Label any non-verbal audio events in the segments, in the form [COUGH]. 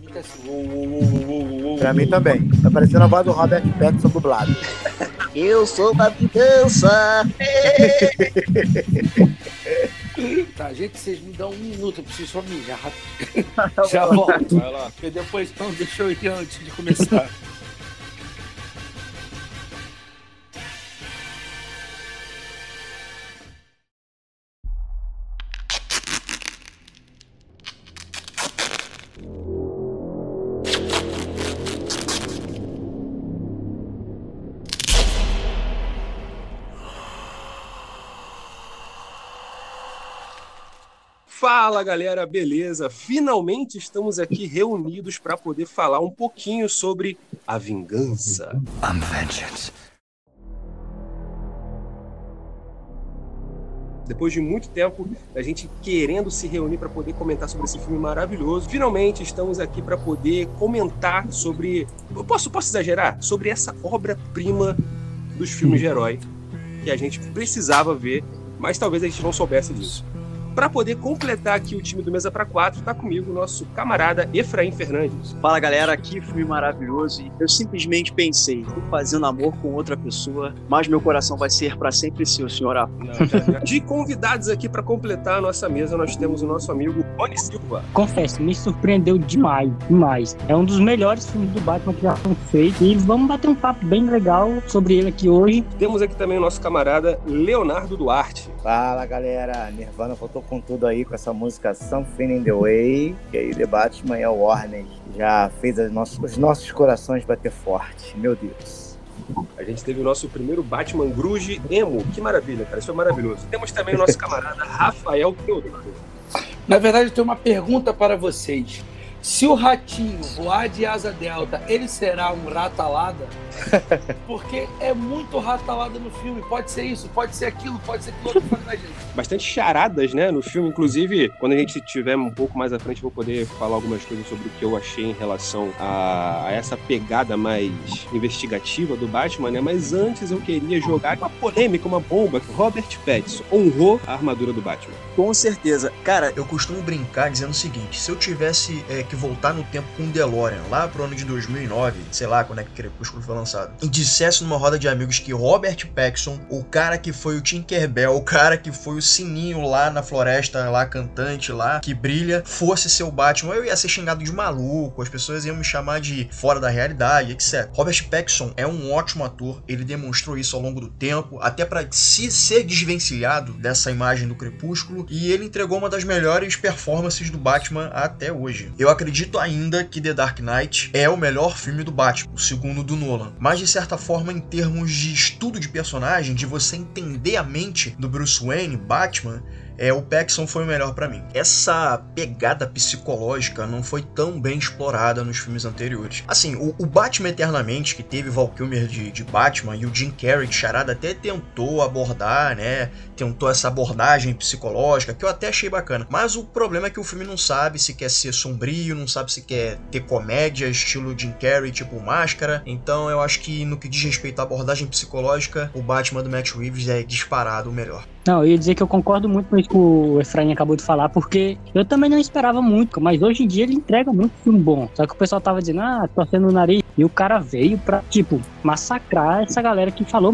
mim tá assim. Uou, uou, uou, pra mim também. Tá parecendo a voz do Robert Pattinson dublado. Eu sou uma vingança. [LAUGHS] Tá, gente, vocês me dão um minuto, eu preciso só mijar rápido. [LAUGHS] Já volto. Vai lá. Porque depois, então, deixa eu ir antes de começar. Fala galera, beleza? Finalmente estamos aqui reunidos para poder falar um pouquinho sobre a vingança. I'm vengeance. Depois de muito tempo, a gente querendo se reunir para poder comentar sobre esse filme maravilhoso, finalmente estamos aqui para poder comentar sobre. Eu posso, posso exagerar? Sobre essa obra-prima dos filmes de herói que a gente precisava ver, mas talvez a gente não soubesse disso. Para poder completar aqui o time do Mesa para Quatro, está comigo o nosso camarada Efraim Fernandes. Fala galera, aqui filme maravilhoso e eu simplesmente pensei, estou fazendo amor com outra pessoa, mas meu coração vai ser para sempre seu, senhor De convidados aqui para completar a nossa mesa, nós temos o nosso amigo Rony Silva. Confesso, me surpreendeu demais, demais. É um dos melhores filmes do Batman que já foram feitos e vamos bater um papo bem legal sobre ele aqui hoje. Temos aqui também o nosso camarada Leonardo Duarte. Fala galera, Nirvana voltou com tudo aí com essa música Something in the Way, que aí The Batman e a Warner já fez nossos, os nossos corações bater forte. Meu Deus. A gente teve o nosso primeiro Batman Gruge Emo. Que maravilha, cara. Isso foi maravilhoso. Temos também o nosso camarada Rafael Teodoro. Na verdade, eu tenho uma pergunta para vocês. Se o ratinho voar de asa delta, ele será um ratalada? [LAUGHS] Porque é muito ratalada no filme. Pode ser isso, pode ser aquilo, pode ser aquilo outro. [LAUGHS] Bastante charadas, né, no filme. Inclusive, quando a gente estiver um pouco mais à frente, vou poder falar algumas coisas sobre o que eu achei em relação a, a essa pegada mais investigativa do Batman, né? Mas antes eu queria jogar uma polêmica, uma bomba. Robert Pattinson honrou a armadura do Batman. Com certeza. Cara, eu costumo brincar dizendo o seguinte: se eu tivesse é, que voltar no tempo com o DeLorean, lá pro ano de 2009, sei lá quando é que Crepúsculo foi lançado, e dissesse numa roda de amigos que Robert Paxson, o cara que foi o Tinkerbell, o cara que foi o sininho lá na floresta, lá cantante lá, que brilha, fosse seu Batman, eu ia ser xingado de maluco, as pessoas iam me chamar de fora da realidade, etc. Robert Paxson é um ótimo ator, ele demonstrou isso ao longo do tempo, até para se ser desvencilhado dessa imagem do Crepúsculo, e ele entregou uma das melhores performances do Batman até hoje. Eu acredito ainda que The Dark Knight é o melhor filme do Batman, o segundo do Nolan. Mas de certa forma, em termos de estudo de personagem, de você entender a mente do Bruce Wayne, Batman, é, o Paxson foi o melhor para mim. Essa pegada psicológica não foi tão bem explorada nos filmes anteriores. Assim, o, o Batman Eternamente, que teve Val Kilmer de, de, Batman e o Jim Carrey de Charada até tentou abordar, né? Tentou essa abordagem psicológica, que eu até achei bacana. Mas o problema é que o filme não sabe se quer ser sombrio, não sabe se quer ter comédia, estilo Jim Carrey, tipo Máscara. Então eu acho que no que diz respeito à abordagem psicológica, o Batman do Matt Reeves é disparado o melhor. Não, eu ia dizer que eu concordo muito com isso que o Efraim acabou de falar, porque eu também não esperava muito, mas hoje em dia ele entrega muito filme bom. Só que o pessoal tava dizendo, ah, torcendo o nariz, e o cara veio pra, tipo, massacrar essa galera que falou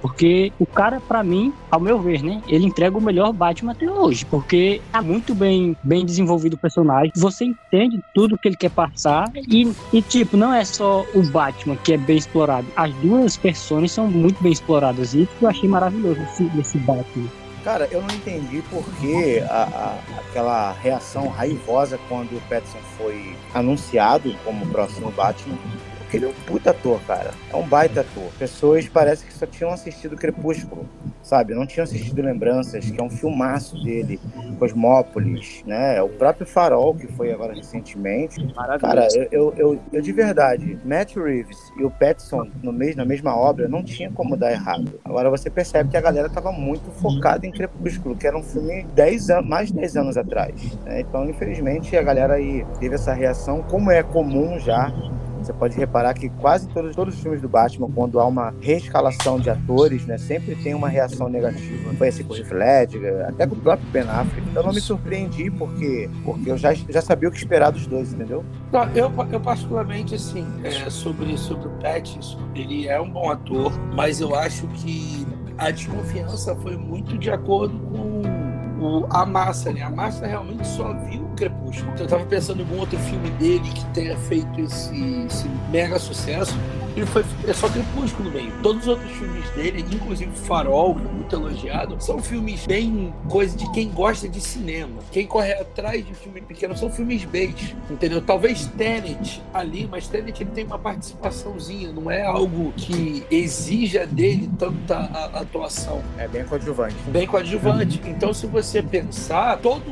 porque o cara, para mim, ao meu ver, né, ele entrega o melhor Batman até hoje, porque tá muito bem, bem desenvolvido o personagem, você entende tudo que ele quer passar. E, e, tipo, não é só o Batman que é bem explorado, as duas personagens são muito bem exploradas. E isso eu achei maravilhoso esse, Batman. Cara, eu não entendi por que a, a, aquela reação raivosa quando o Pattinson foi anunciado como o próximo Batman porque ele é um puta ator, cara. É um baita ator. Pessoas parece que só tinham assistido Crepúsculo, sabe? Não tinham assistido Lembranças, que é um filmaço dele, Cosmópolis, né? O próprio Farol, que foi agora recentemente. Cara, eu, eu, eu, eu, de verdade, Matt Reeves e o Pattinson no mes, na mesma obra não tinha como dar errado. Agora você percebe que a galera tava muito focada em Crepúsculo, que era um filme 10 anos, mais de 10 anos atrás. Né? Então, infelizmente, a galera aí teve essa reação, como é comum já Você pode reparar que quase todos, todos os filmes do Batman, quando há uma reescalação de atores, né, sempre tem uma reação negativa. Foi assim com o Heath Ledger, até com o próprio Ben Affleck. Eu não me surpreendi porque, porque eu já, já sabia o que esperar dos dois, entendeu? Não, eu, eu particularmente, assim, é, sobre, sobre o Pattinson, ele é um bom ator, mas eu acho que a desconfiança foi muito de acordo com o, a massa, né? A massa realmente só viu Crepúsculo. Eu tava pensando em algum outro filme dele que tenha feito esse, esse mega sucesso ele foi é só Crepúsculo meio. Todos os outros filmes dele, inclusive Farol, é muito elogiado, são filmes bem coisa de quem gosta de cinema. Quem corre atrás de filme pequeno são filmes B, entendeu? Talvez Tenet ali, mas Tenet ele tem uma participaçãozinha, não é algo que exija dele tanta atuação. É bem coadjuvante. Bem coadjuvante. Então, se você pensar, todo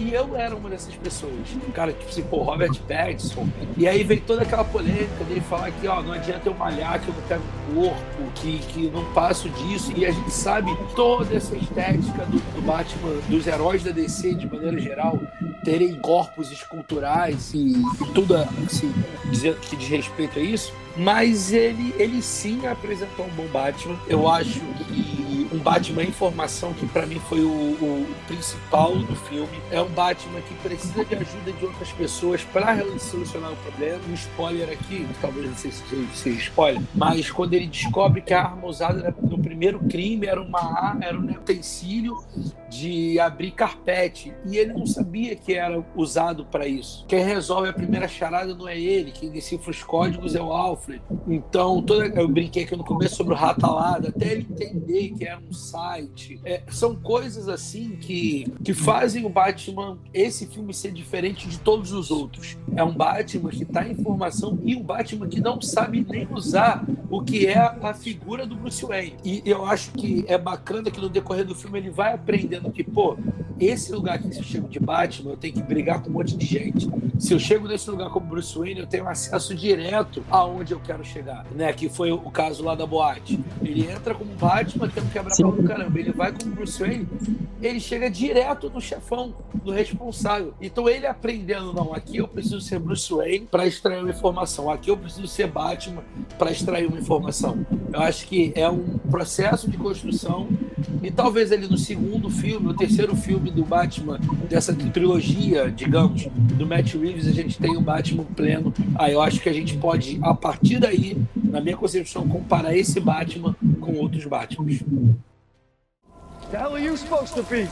e eu era uma dessas pessoas. Um cara, tipo assim, pô, Robert Pattinson. E aí veio toda aquela polêmica dele falar que, ó, não adianta eu malhar, que eu não pego corpo, que, que não passo disso. E a gente sabe toda essa estética do, do Batman, dos heróis da DC de maneira geral, terem corpos esculturais e, e tudo assim, dizer, que diz respeito a isso. Mas ele, ele sim apresentou um bom Batman. Eu acho que um Batman em formação, que para mim foi o, o, principal do filme. É um Batman que precisa de ajuda de outras pessoas para solucionar o problema. Um spoiler aqui, talvez não sei se seja spoiler, mas quando ele descobre que a arma usada no primeiro crime era uma era um utensílio de abrir carpete e ele não sabia que era usado para isso. Quem resolve a primeira charada não é ele, quem decifra os códigos é o Alfred. Então, toda, eu brinquei aqui no começo sobre o Ratalada, até ele entender que era um site. É, são coisas assim que, que fazem o Batman, esse filme, ser diferente de todos os outros. É um Batman que está em formação e um Batman que não sabe nem usar o que é a figura do Bruce Wayne. E eu acho que é bacana que no decorrer do filme ele vai aprendendo que, pô, esse lugar aqui, se eu chego de Batman, eu tenho que brigar com um monte de gente. Se eu chego nesse lugar como Bruce Wayne, eu tenho acesso direto aonde eu quero chegar, né? Que foi o caso lá da boate. Ele entra como Batman, tendo quebrar pau do caramba. Ele vai como Bruce Wayne, ele chega direto no chefão, no responsável. Então ele aprendendo, não, aqui eu preciso ser Bruce Wayne para extrair uma informação. Aqui eu preciso ser Batman para extrair uma informação. Eu acho que é um processo de construção e talvez ali no segundo filme, no terceiro filme do Batman, dessa trilogia, digamos, do Matt Reeves, a gente tem o Batman pleno. Aí eu acho que a gente pode, a partir daí, na minha concepção, comparar esse Batman com outros Batmans. The hell are you supposed to be?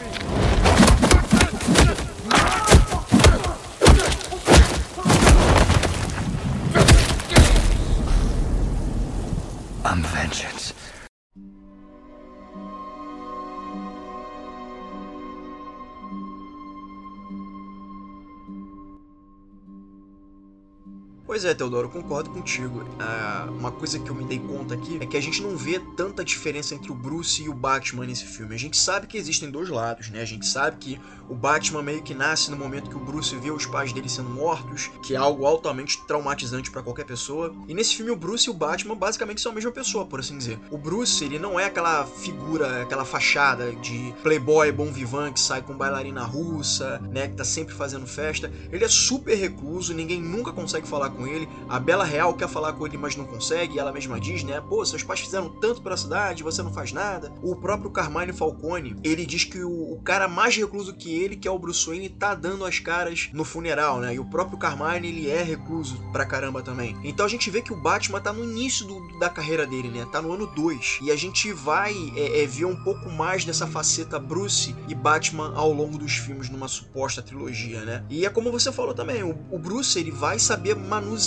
Pois é, Teodoro, concordo contigo. Uh, uma coisa que eu me dei conta aqui é que a gente não vê tanta diferença entre o Bruce e o Batman nesse filme. A gente sabe que existem dois lados, né? A gente sabe que o Batman meio que nasce no momento que o Bruce vê os pais dele sendo mortos, que é algo altamente traumatizante para qualquer pessoa. E nesse filme o Bruce e o Batman basicamente são a mesma pessoa, por assim dizer. O Bruce, ele não é aquela figura, aquela fachada de playboy bom vivant que sai com bailarina russa, né, que tá sempre fazendo festa. Ele é super recluso, ninguém nunca consegue falar com ele. A Bela Real quer falar com ele, mas não consegue, ela mesma diz, né, pô, seus pais fizeram tanto pela cidade, você não faz nada. O próprio Carmine Falcone, ele diz que o, o cara mais recluso que ele, que é o Bruce Wayne, tá dando as caras no funeral, né? E o próprio Carmine, ele é recluso pra caramba também. Então a gente vê que o Batman tá no início do, da carreira dele, né? Tá no ano 2. E a gente vai é, é, ver um pouco mais dessa faceta Bruce e Batman ao longo dos filmes numa suposta trilogia, né? E é como você falou também, o, o Bruce, ele vai saber manusear,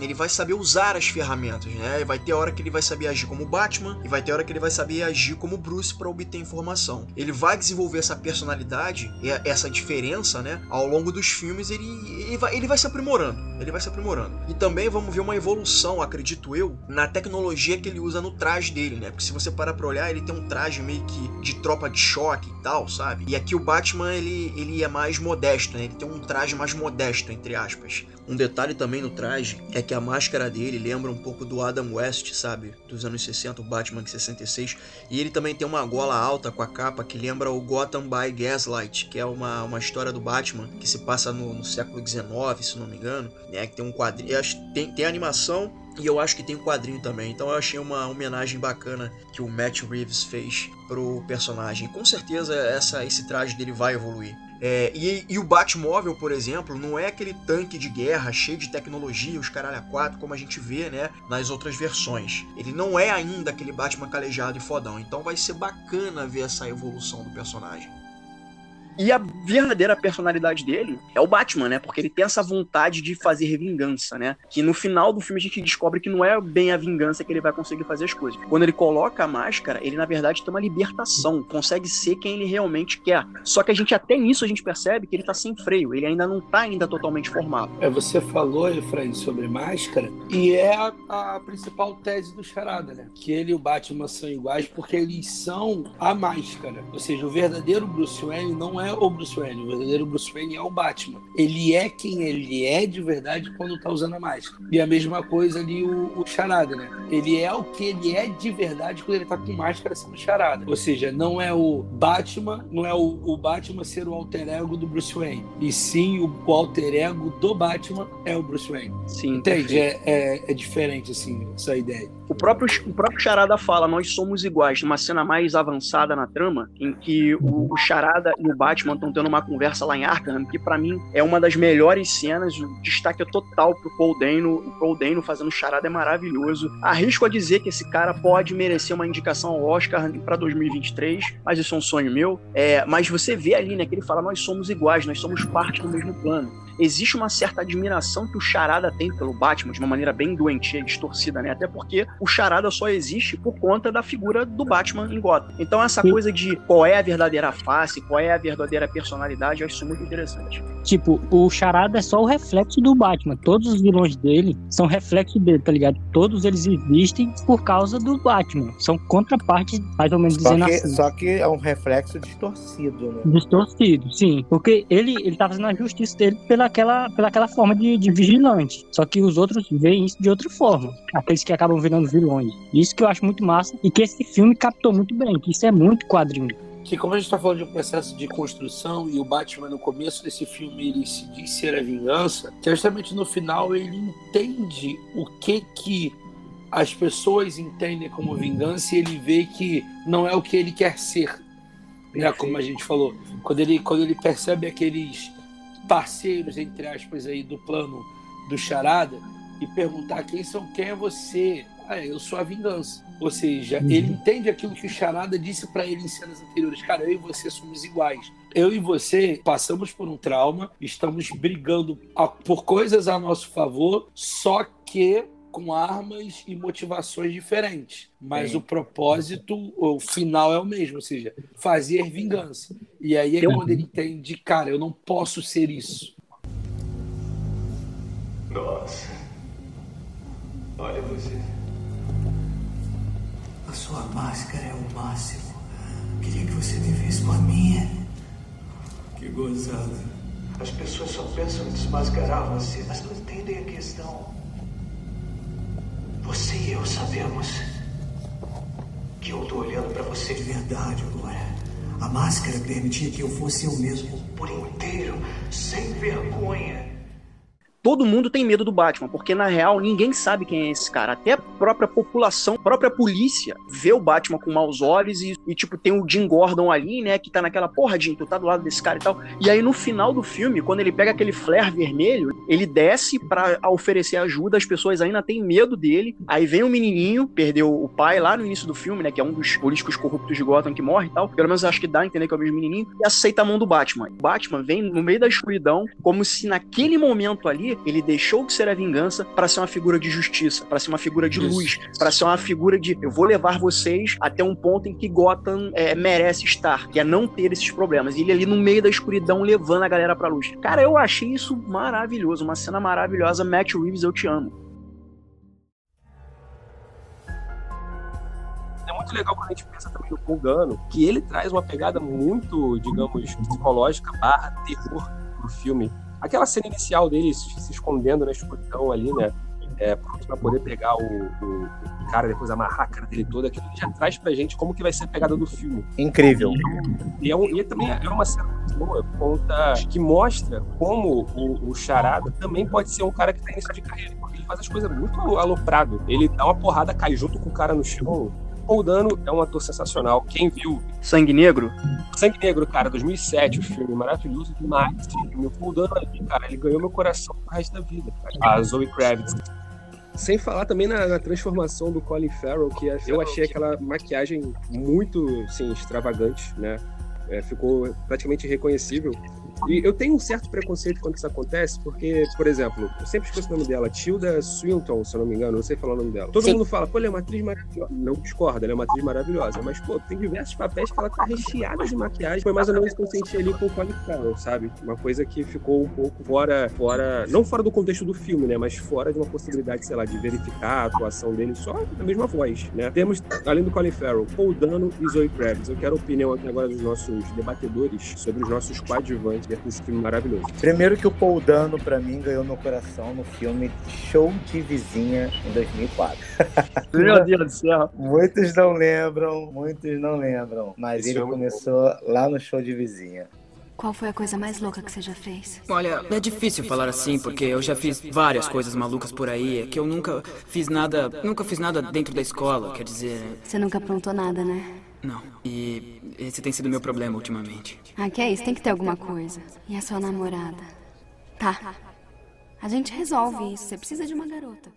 ele vai saber usar as ferramentas, né? Vai ter hora que ele vai saber agir como Batman e vai ter hora que ele vai saber agir como Bruce para obter informação. Ele vai desenvolver essa personalidade essa diferença, né, ao longo dos filmes, ele, ele, vai, ele vai se aprimorando. Ele vai se aprimorando. E também vamos ver uma evolução, acredito eu, na tecnologia que ele usa no traje dele, né? Porque se você parar pra olhar, ele tem um traje meio que de tropa de choque e tal, sabe? E aqui o Batman, ele, ele é mais modesto, né? Ele tem um traje mais modesto, entre aspas. Um detalhe também no traje é que a máscara dele lembra um pouco do Adam West, sabe? Dos anos 60, o Batman de 66. E ele também tem uma gola alta com a capa que lembra o Gotham by Gaslight, que é uma, uma história do Batman que se passa no, no século XIX, se não me engano. Né? Que tem um quadrinho. Tem, tem animação e eu acho que tem um quadrinho também. Então eu achei uma homenagem bacana que o Matt Reeves fez pro personagem. Com certeza essa, esse traje dele vai evoluir. É, e, e, o Batmóvel, por exemplo, não é aquele tanque de guerra cheio de tecnologia, os caralho a quatro, como a gente vê, né, nas outras versões. Ele não é ainda aquele Batman calejado e fodão, então vai ser bacana ver essa evolução do personagem. E a verdadeira personalidade dele é o Batman, né? Porque ele tem essa vontade de fazer vingança, né? Que no final do filme a gente descobre que não é bem a vingança que ele vai conseguir fazer as coisas. Quando ele coloca a máscara, ele na verdade tem uma libertação, consegue ser quem ele realmente quer. Só que a gente até nisso a gente percebe que ele tá sem freio, ele ainda não tá ainda totalmente formado. É, você falou, Efraim, sobre máscara, e é a, a principal tese do Charada, né? Que ele e o Batman são iguais porque eles são a máscara. Ou seja, o verdadeiro Bruce Wayne não é é o Bruce Wayne, o verdadeiro Bruce Wayne é o Batman. Ele é quem ele é de verdade quando tá usando a máscara. E a mesma coisa ali o, o Charada, né? Ele é o que ele é de verdade quando ele tá com máscara sendo Charada. Ou seja, não é o Batman, não é o, o Batman ser o alter ego do Bruce Wayne. E sim o, o alter ego do Batman é o Bruce Wayne. Sim. Entende? É, é, é diferente, assim, essa ideia. O próprio, o próprio Charada fala, nós somos iguais. Uma cena mais avançada na trama, em que o, o Charada e o Batman estão tendo uma conversa lá em Arkham, que para mim é uma das melhores cenas. O destaque é total pro Paul Dano. O Paul Dano fazendo Charada é maravilhoso. Arrisco a dizer que esse cara pode merecer uma indicação ao Oscar para 2023, mas isso é um sonho meu. É, mas você vê ali, né, que ele fala, nós somos iguais, nós somos parte do mesmo plano existe uma certa admiração que o Charada tem pelo Batman, de uma maneira bem doentia e distorcida, né? Até porque o Charada só existe por conta da figura do Batman em Gotham. Então essa Sim. coisa de qual é a verdadeira face, qual é a verdadeira personalidade, eu acho isso muito interessante. Tipo, o Charada é só o reflexo do Batman. Todos os vilões dele são reflexo dele, tá ligado? Todos eles existem por causa do Batman. São contrapartes, mais ou menos só dizendo que, assim. Só que é um reflexo distorcido, né? Distorcido, sim. Porque ele, ele tá fazendo a justiça dele pela pelaquela, pelaquela forma de, de vigilante. Só que os outros veem isso de outra forma. Aqueles que acabam virando vilões. Isso que eu acho muito massa e que esse filme captou muito bem, que isso é muito quadrinho que como a gente está falando de um processo de construção e o Batman no começo desse filme ele se diz ser a vingança, justamente no final ele entende o que que as pessoas entendem como vingança e ele vê que não é o que ele quer ser, né? Como a gente falou, quando ele quando ele percebe aqueles parceiros, entre aspas, aí do plano do Charada e perguntar quem são, quem é você? Ah, eu sou a vingança. Ou seja, uhum. ele entende aquilo que o Charada disse para ele em cenas anteriores. Cara, eu e você somos iguais. Eu e você passamos por um trauma, estamos brigando por coisas a nosso favor, só que com armas e motivações diferentes. Mas é. o propósito, o final é o mesmo, ou seja, fazer vingança. E aí é quando ele entende, cara, eu não posso ser isso. Nossa. Olha você. A sua máscara é o máximo. Queria que você me visse com a minha. Que gozada. As pessoas só pensam em desmascarar você, mas não entendem a questão. Você e eu sabemos que eu tô olhando para você. De verdade, agora. A máscara permitia que eu fosse eu mesmo. Por inteiro, sem vergonha todo mundo tem medo do Batman, porque na real ninguém sabe quem é esse cara. Até a própria população, a própria polícia vê o Batman com maus olhos e, e, tipo, tem o Jim Gordon ali, né, que tá naquela porra, Jim, tu tá do lado desse cara e tal. E aí no final do filme, quando ele pega aquele flare vermelho, ele desce para oferecer ajuda, as pessoas ainda têm medo dele. Aí vem o menininho, perdeu o pai lá no início do filme, né, que é um dos políticos corruptos de Gotham que morre e tal. Pelo menos acho que dá a entender que é o mesmo menininho. E aceita a mão do Batman. O Batman vem no meio da escuridão, como se naquele momento ali ele deixou de ser a vingança para ser uma figura de justiça, para ser uma figura de luz, para ser uma figura de eu vou levar vocês até um ponto em que Gotham é, merece estar, que é não ter esses problemas. E ele ali no meio da escuridão levando a galera pra luz. Cara, eu achei isso maravilhoso, uma cena maravilhosa. Matt Reeves, eu te amo. é muito legal quando a gente pensa também no Paul Gano, que ele traz uma pegada muito, digamos, psicológica barra terror pro filme Aquela cena inicial deles se escondendo na escuridão ali, né? É, para poder pegar o, o, o, cara, depois amarrar a cara dele toda, aquilo já traz pra gente como que vai ser a pegada do filme. Incrível. E, é um, e também é uma cena muito boa, conta, que mostra como o, o Charada também pode ser um cara que tá início de carreira, porque ele faz as coisas muito aloprado. Ele dá uma porrada, cai junto com o cara no chão, Paul Dano é um ator sensacional. Quem viu? Sangue Negro? Sangue Negro, cara, 2007, o filme maravilhoso demais. O Paul Dano ali, cara, ele ganhou meu coração pro resto da vida. Cara. A Zoe Kravitz. Sem falar também na, na, transformação do Colin Farrell, que eu achei aquela maquiagem muito, sim, extravagante, né? É, ficou praticamente irreconhecível. E eu tenho um certo preconceito quando isso acontece, porque, por exemplo, eu sempre esqueço o nome dela, Tilda Swinton, se eu não me engano, não sei falar o nome dela. Todo Sim. mundo fala, pô, ela é uma atriz maravilhosa. Não discorda, ela é uma atriz maravilhosa. Mas, pô, tem diversos papéis que ela tá recheada de maquiagem. Foi mais ou menos o que eu senti ali com o Colin Farrell, sabe? Uma coisa que ficou um pouco fora, fora, não fora do contexto do filme, né? Mas fora de uma possibilidade, sei lá, de verificar a atuação dele só na mesma voz, né? Temos, além do Colin Farrell, Paul Dano e Zoe Kravitz. Eu quero a opinião aqui agora dos nossos debatedores sobre os nossos coadjuvantes desse filme maravilhoso. Primeiro que o Paul Dano, pra mim, ganhou meu coração no filme Show de Vizinha, em 2004. [LAUGHS] Meu Deus do céu. Muitos não lembram, muitos não lembram. Mas Esse ele começou bom. lá no Show de Vizinha. Qual foi a coisa mais louca que você já fez? Olha, é difícil falar assim porque eu já fiz várias coisas malucas por aí, é que eu nunca fiz nada, nunca fiz nada dentro da escola, quer dizer. Você nunca aprontou nada, né? Não. E esse tem sido meu problema ultimamente. Ah, que é isso? Tem que ter alguma coisa. E a sua namorada? Tá. A gente resolve isso. Você precisa de uma garota.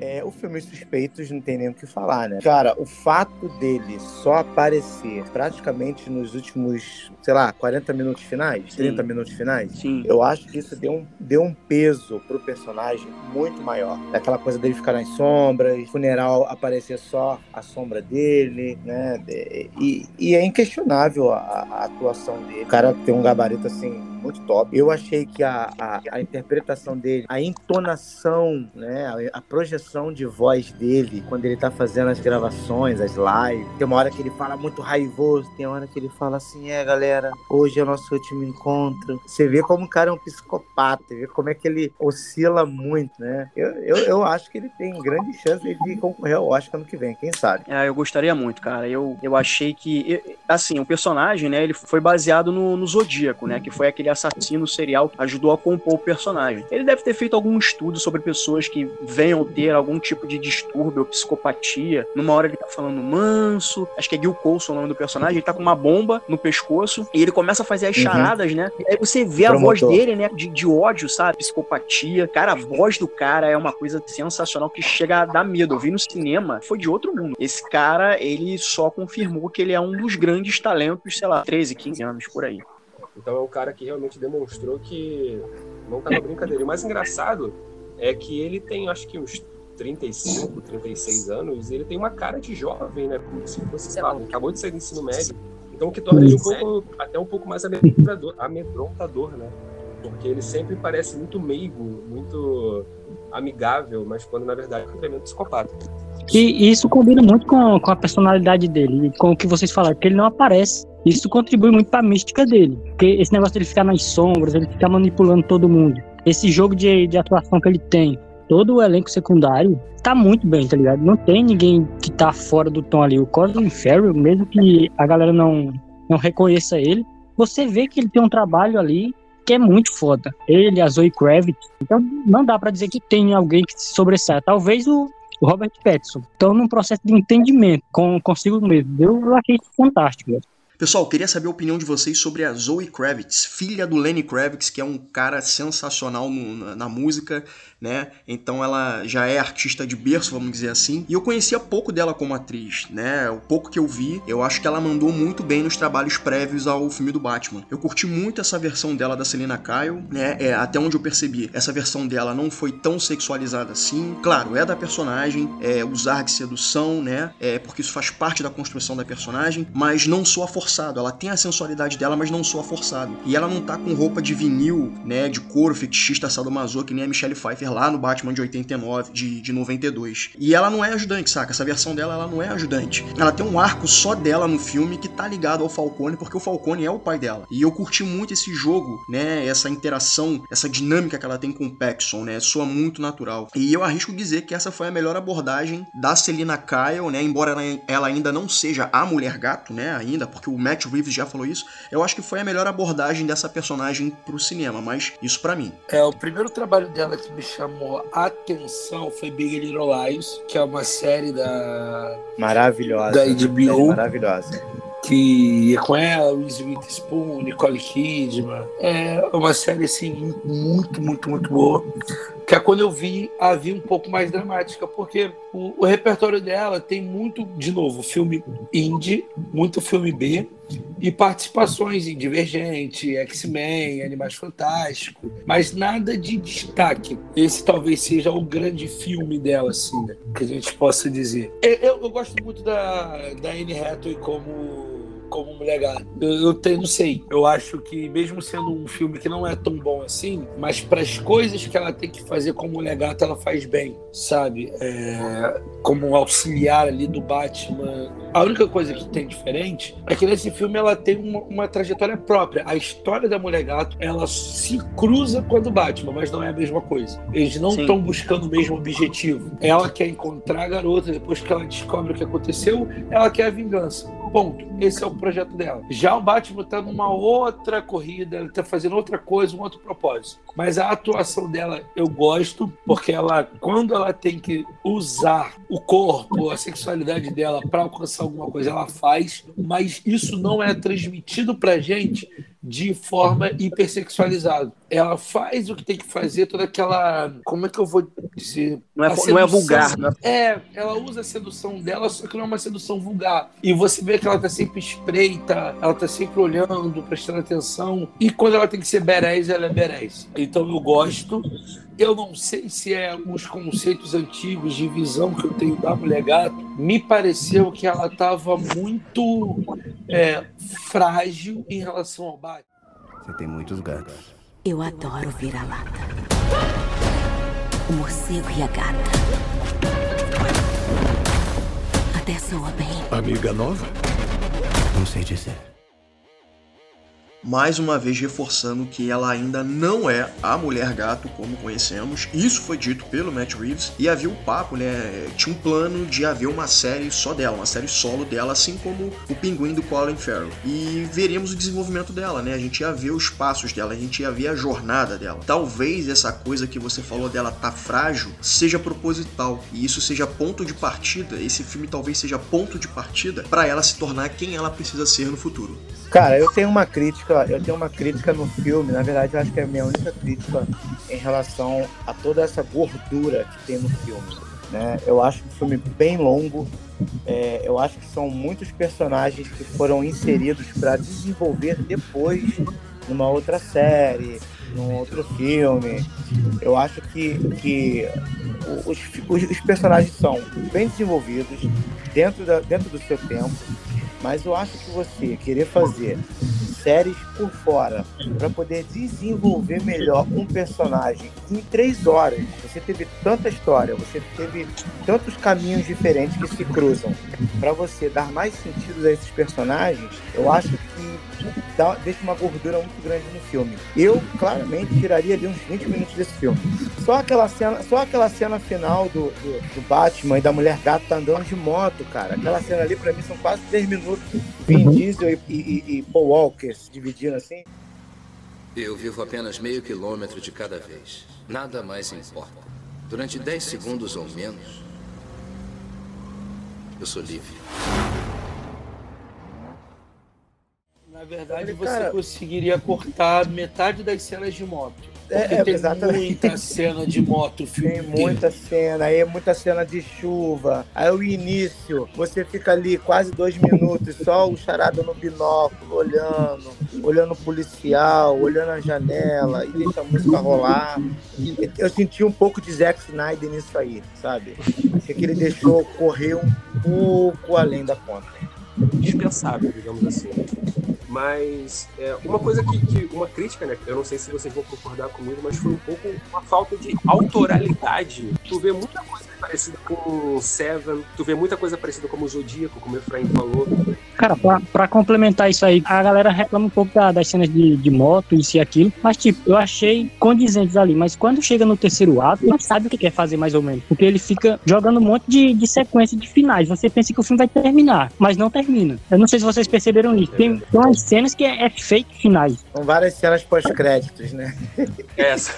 É, o filme Suspeitos não tem nem o que falar, né? Cara, o fato dele só aparecer praticamente nos últimos, sei lá, 40 minutos finais, Sim. 30 minutos finais, Sim. eu acho que isso deu um, deu um peso pro personagem muito maior. Aquela coisa dele ficar nas sombras, funeral aparecer só a sombra dele, né? E, e é inquestionável a, a atuação dele. O cara tem um gabarito assim muito top. Eu achei que a, a, a interpretação dele, a entonação, né, a, a, projeção de voz dele, quando ele tá fazendo as gravações, as lives, tem uma hora que ele fala muito raivoso, tem uma hora que ele fala assim, é galera, hoje é o nosso último encontro. Você vê como o cara é um psicopata, vê como é que ele oscila muito, né? Eu, eu, eu acho que ele tem grande chance de concorrer ao Oscar no que vem, quem sabe? É, eu gostaria muito, cara. Eu, eu achei que, assim, o personagem, né, ele foi baseado no, no Zodíaco, né, que foi aquele assassino serial ajudou a compor o personagem. Ele deve ter feito algum estudo sobre pessoas que venham ter algum tipo de distúrbio ou psicopatia. Numa hora ele tá falando manso, acho que é Gil Coulson o nome do personagem, ele tá com uma bomba no pescoço e ele começa a fazer as uhum. charadas, né? E aí você vê a voz dele, né, de, de ódio, sabe? Psicopatia. Cara, a voz do cara é uma coisa sensacional que chega a dar medo. Eu vi no cinema, foi de outro mundo. Esse cara, ele só confirmou que ele é um dos grandes talentos, sei lá, 13, 15 anos por aí. Então é um cara que realmente demonstrou que não tá na brincadeira. E o mais engraçado é que ele tem, acho que uns 35, 36 anos, e ele tem uma cara de jovem, né? Como se fosse, sei lá, acabou de sair do ensino médio. Então o que torna ele um pouco, até um pouco mais amedrontador, amedrontador, né? Porque ele sempre parece muito meigo, muito amigável, mas quando na verdade é um tremendo psicopata. E isso combina muito com, com a personalidade dele, com o que vocês falaram, que ele não aparece. Isso contribui muito para a mística dele. Porque esse negócio dele ficar nas sombras, ele ficar manipulando todo mundo. Esse jogo de, de atuação que ele tem, todo o elenco secundário tá muito bem, tá ligado? Não tem ninguém que tá fora do tom ali. O Colin Farrell, mesmo que a galera não, não reconheça ele, você vê que ele tem um trabalho ali que é muito foda. Ele, a Zoe Kravitz. Então não dá para dizer que tem alguém que se sobressai. Talvez o Robert Pattinson. Então, num processo de entendimento com consigo mesmo. Eu achei isso fantástico. Pessoal, queria saber a opinião de vocês sobre a Zoe Kravitz, filha do Lenny Kravitz, que é um cara sensacional no, na, na, música, né? Então ela já é artista de berço, vamos dizer assim. E eu conhecia pouco dela como atriz, né? O pouco que eu vi, eu acho que ela mandou muito bem nos trabalhos prévios ao filme do Batman. Eu curti muito essa versão dela da Selena Kyle, né? É, até onde eu percebi, essa versão dela não foi tão sexualizada assim. Claro, é da personagem, é usar de sedução, né? É porque isso faz parte da construção da personagem, mas não sou a força forçado. Ela tem a sensualidade dela, mas não soa forçado. E ela não tá com roupa de vinil, né, de couro, fetichista sadomaso, que nem a Michelle Pfeiffer lá no Batman de 89, de, de 92. E ela não é ajudante, saca? Essa versão dela, ela não é ajudante. Ela tem um arco só dela no filme que tá ligado ao Falcone, porque o Falcone é o pai dela. E eu curti muito esse jogo, né, essa interação, essa dinâmica que ela tem com o Paxson, né, soa muito natural. E eu arrisco dizer que essa foi a melhor abordagem da Selina Kyle, né, embora ela, ainda não seja a mulher gato, né, ainda, porque o Matt Reeves já falou isso, eu acho que foi a melhor abordagem dessa personagem pro cinema, mas isso para mim. É, o primeiro trabalho dela que me chamou a atenção foi Big Little Lies, que é uma série da Maravilhosa. da HBO. Maravilhosa. Que é com ela, Reese Witherspoon, Nicole Kidman. É uma série assim muito, muito, muito boa. Que é quando eu vi, a vi um pouco mais dramática, porque o, o repertório dela tem muito, de novo, filme indie, muito filme B e participações em Divergente, X-Men, Animais Fantásticos, mas nada de destaque. Esse talvez seja o grande filme dela, assim, né? que a gente possa dizer. Eu, eu- eu gosto muito da, da Anne Hathaway como como mulher gata. Eu, eu tenho, não sei. Eu acho que mesmo sendo um filme que não é tão bom assim, mas para as coisas que ela tem que fazer como mulher gata, ela faz bem, sabe? É, como um auxiliar ali do Batman. A única coisa que tem diferente é que nesse filme ela tem uma, uma trajetória própria. A história da mulher gato, ela se cruza com a do Batman, mas não é a mesma coisa. Eles não estão buscando o mesmo objetivo. Ela quer encontrar a garota, depois que ela descobre o que aconteceu, ela quer a vingança. Ponto. Esse é o projeto dela. Já o Batman tá numa outra corrida, ele tá fazendo outra coisa, um outro propósito. Mas a atuação dela eu gosto, porque ela, quando ela tem que usar o corpo, a sexualidade dela para alcançar alguma coisa, ela faz, mas isso não é transmitido pra gente de forma hipersexualizada. Ela faz o que tem que fazer, toda aquela. Como é que eu vou dizer? Não é, A não é sedução- vulgar, né? é, ela usa a sedução dela, só que não é uma sedução vulgar. E você vê que ela tá sempre espreita, ela tá sempre olhando, prestando atenção. E quando ela tem que ser berés, ela é berés. Então eu gosto. Eu não sei se é uns conceitos antigos de visão que eu tenho da mulher gato. Me pareceu que ela tava muito é, frágil em relação ao Batman. Você tem muitos gatos. Eu adoro vira-lata. O morcego e a gata. Até soa bem. Amiga nova? Não sei dizer. Mais uma vez reforçando que ela ainda não é a mulher gato como conhecemos. Isso foi dito pelo Matt Reeves e havia o papo, né? Tinha um plano de haver uma série só dela, uma série solo dela, assim como o Pinguim do Colin Farrell. E veríamos o desenvolvimento dela, né? A gente ia ver os passos dela, a gente ia ver a jornada dela. Talvez essa coisa que você falou dela tá frágil seja proposital e isso seja ponto de partida. Esse filme talvez seja ponto de partida para ela se tornar quem ela precisa ser no futuro. Cara, eu tenho uma crítica, eu tenho uma crítica no filme, na verdade eu acho que é a minha única crítica em relação a toda essa gordura que tem no filme. Né? Eu acho o filme bem longo, é, eu acho que são muitos personagens que foram inseridos para desenvolver depois numa outra série, num outro filme. Eu acho que, que os, os, os personagens são bem desenvolvidos dentro, da, dentro do seu tempo. Mas eu acho que você querer fazer séries por fora para poder desenvolver melhor um personagem em três horas, você teve tanta história, você teve tantos caminhos diferentes que se cruzam. Para você dar mais sentido a esses personagens, eu acho que dá, deixa uma gordura muito grande no filme. Eu claramente tiraria ali uns 20 minutos desse filme. Só aquela cena, só aquela cena final do, do, do Batman e da mulher gato tá andando de moto, cara. Aquela cena ali para mim são quase 10 minutos. Vin Uhum. Diesel e, e, e Paul Walker se dividindo assim. Eu vivo apenas meio quilômetro de cada vez. Nada mais importa. Durante 10 segundos ou menos, eu sou livre. Na verdade, você Cara- conseguiria cortar metade das cenas de moto. É, é, tem exatamente. muita cena de moto, filme Tem muita cena, aí é muita cena de chuva. Aí o início, você fica ali quase dois minutos, só o charada no binóculo, olhando, olhando o policial, olhando a janela, e deixa a música rolar. Eu senti um pouco de Zack Snyder nisso aí, sabe? Achei que ele deixou correr um pouco além da conta. dispensável, digamos assim. Mas é, uma coisa que, que, uma crítica, né? Eu não sei se vocês vão concordar comigo, mas foi um pouco uma falta de autoralidade. Tu vê muita coisa parecida com Seven, tu vê muita coisa parecida com o Zodíaco, como o Efraim falou. Cara, pra, pra, complementar isso aí, a galera reclama um pouco da, das cenas de, de moto, isso e aquilo, mas tipo, eu achei condizentes ali, mas quando chega no terceiro ato, não sabe o que quer fazer mais ou menos, porque ele fica jogando um monte de, de sequência de finais, você pensa que o filme vai terminar, mas não termina. Eu não sei se vocês perceberam isso, tem, tem umas cenas que é, é fake finais. São várias cenas pós-créditos, né? [LAUGHS] Essa.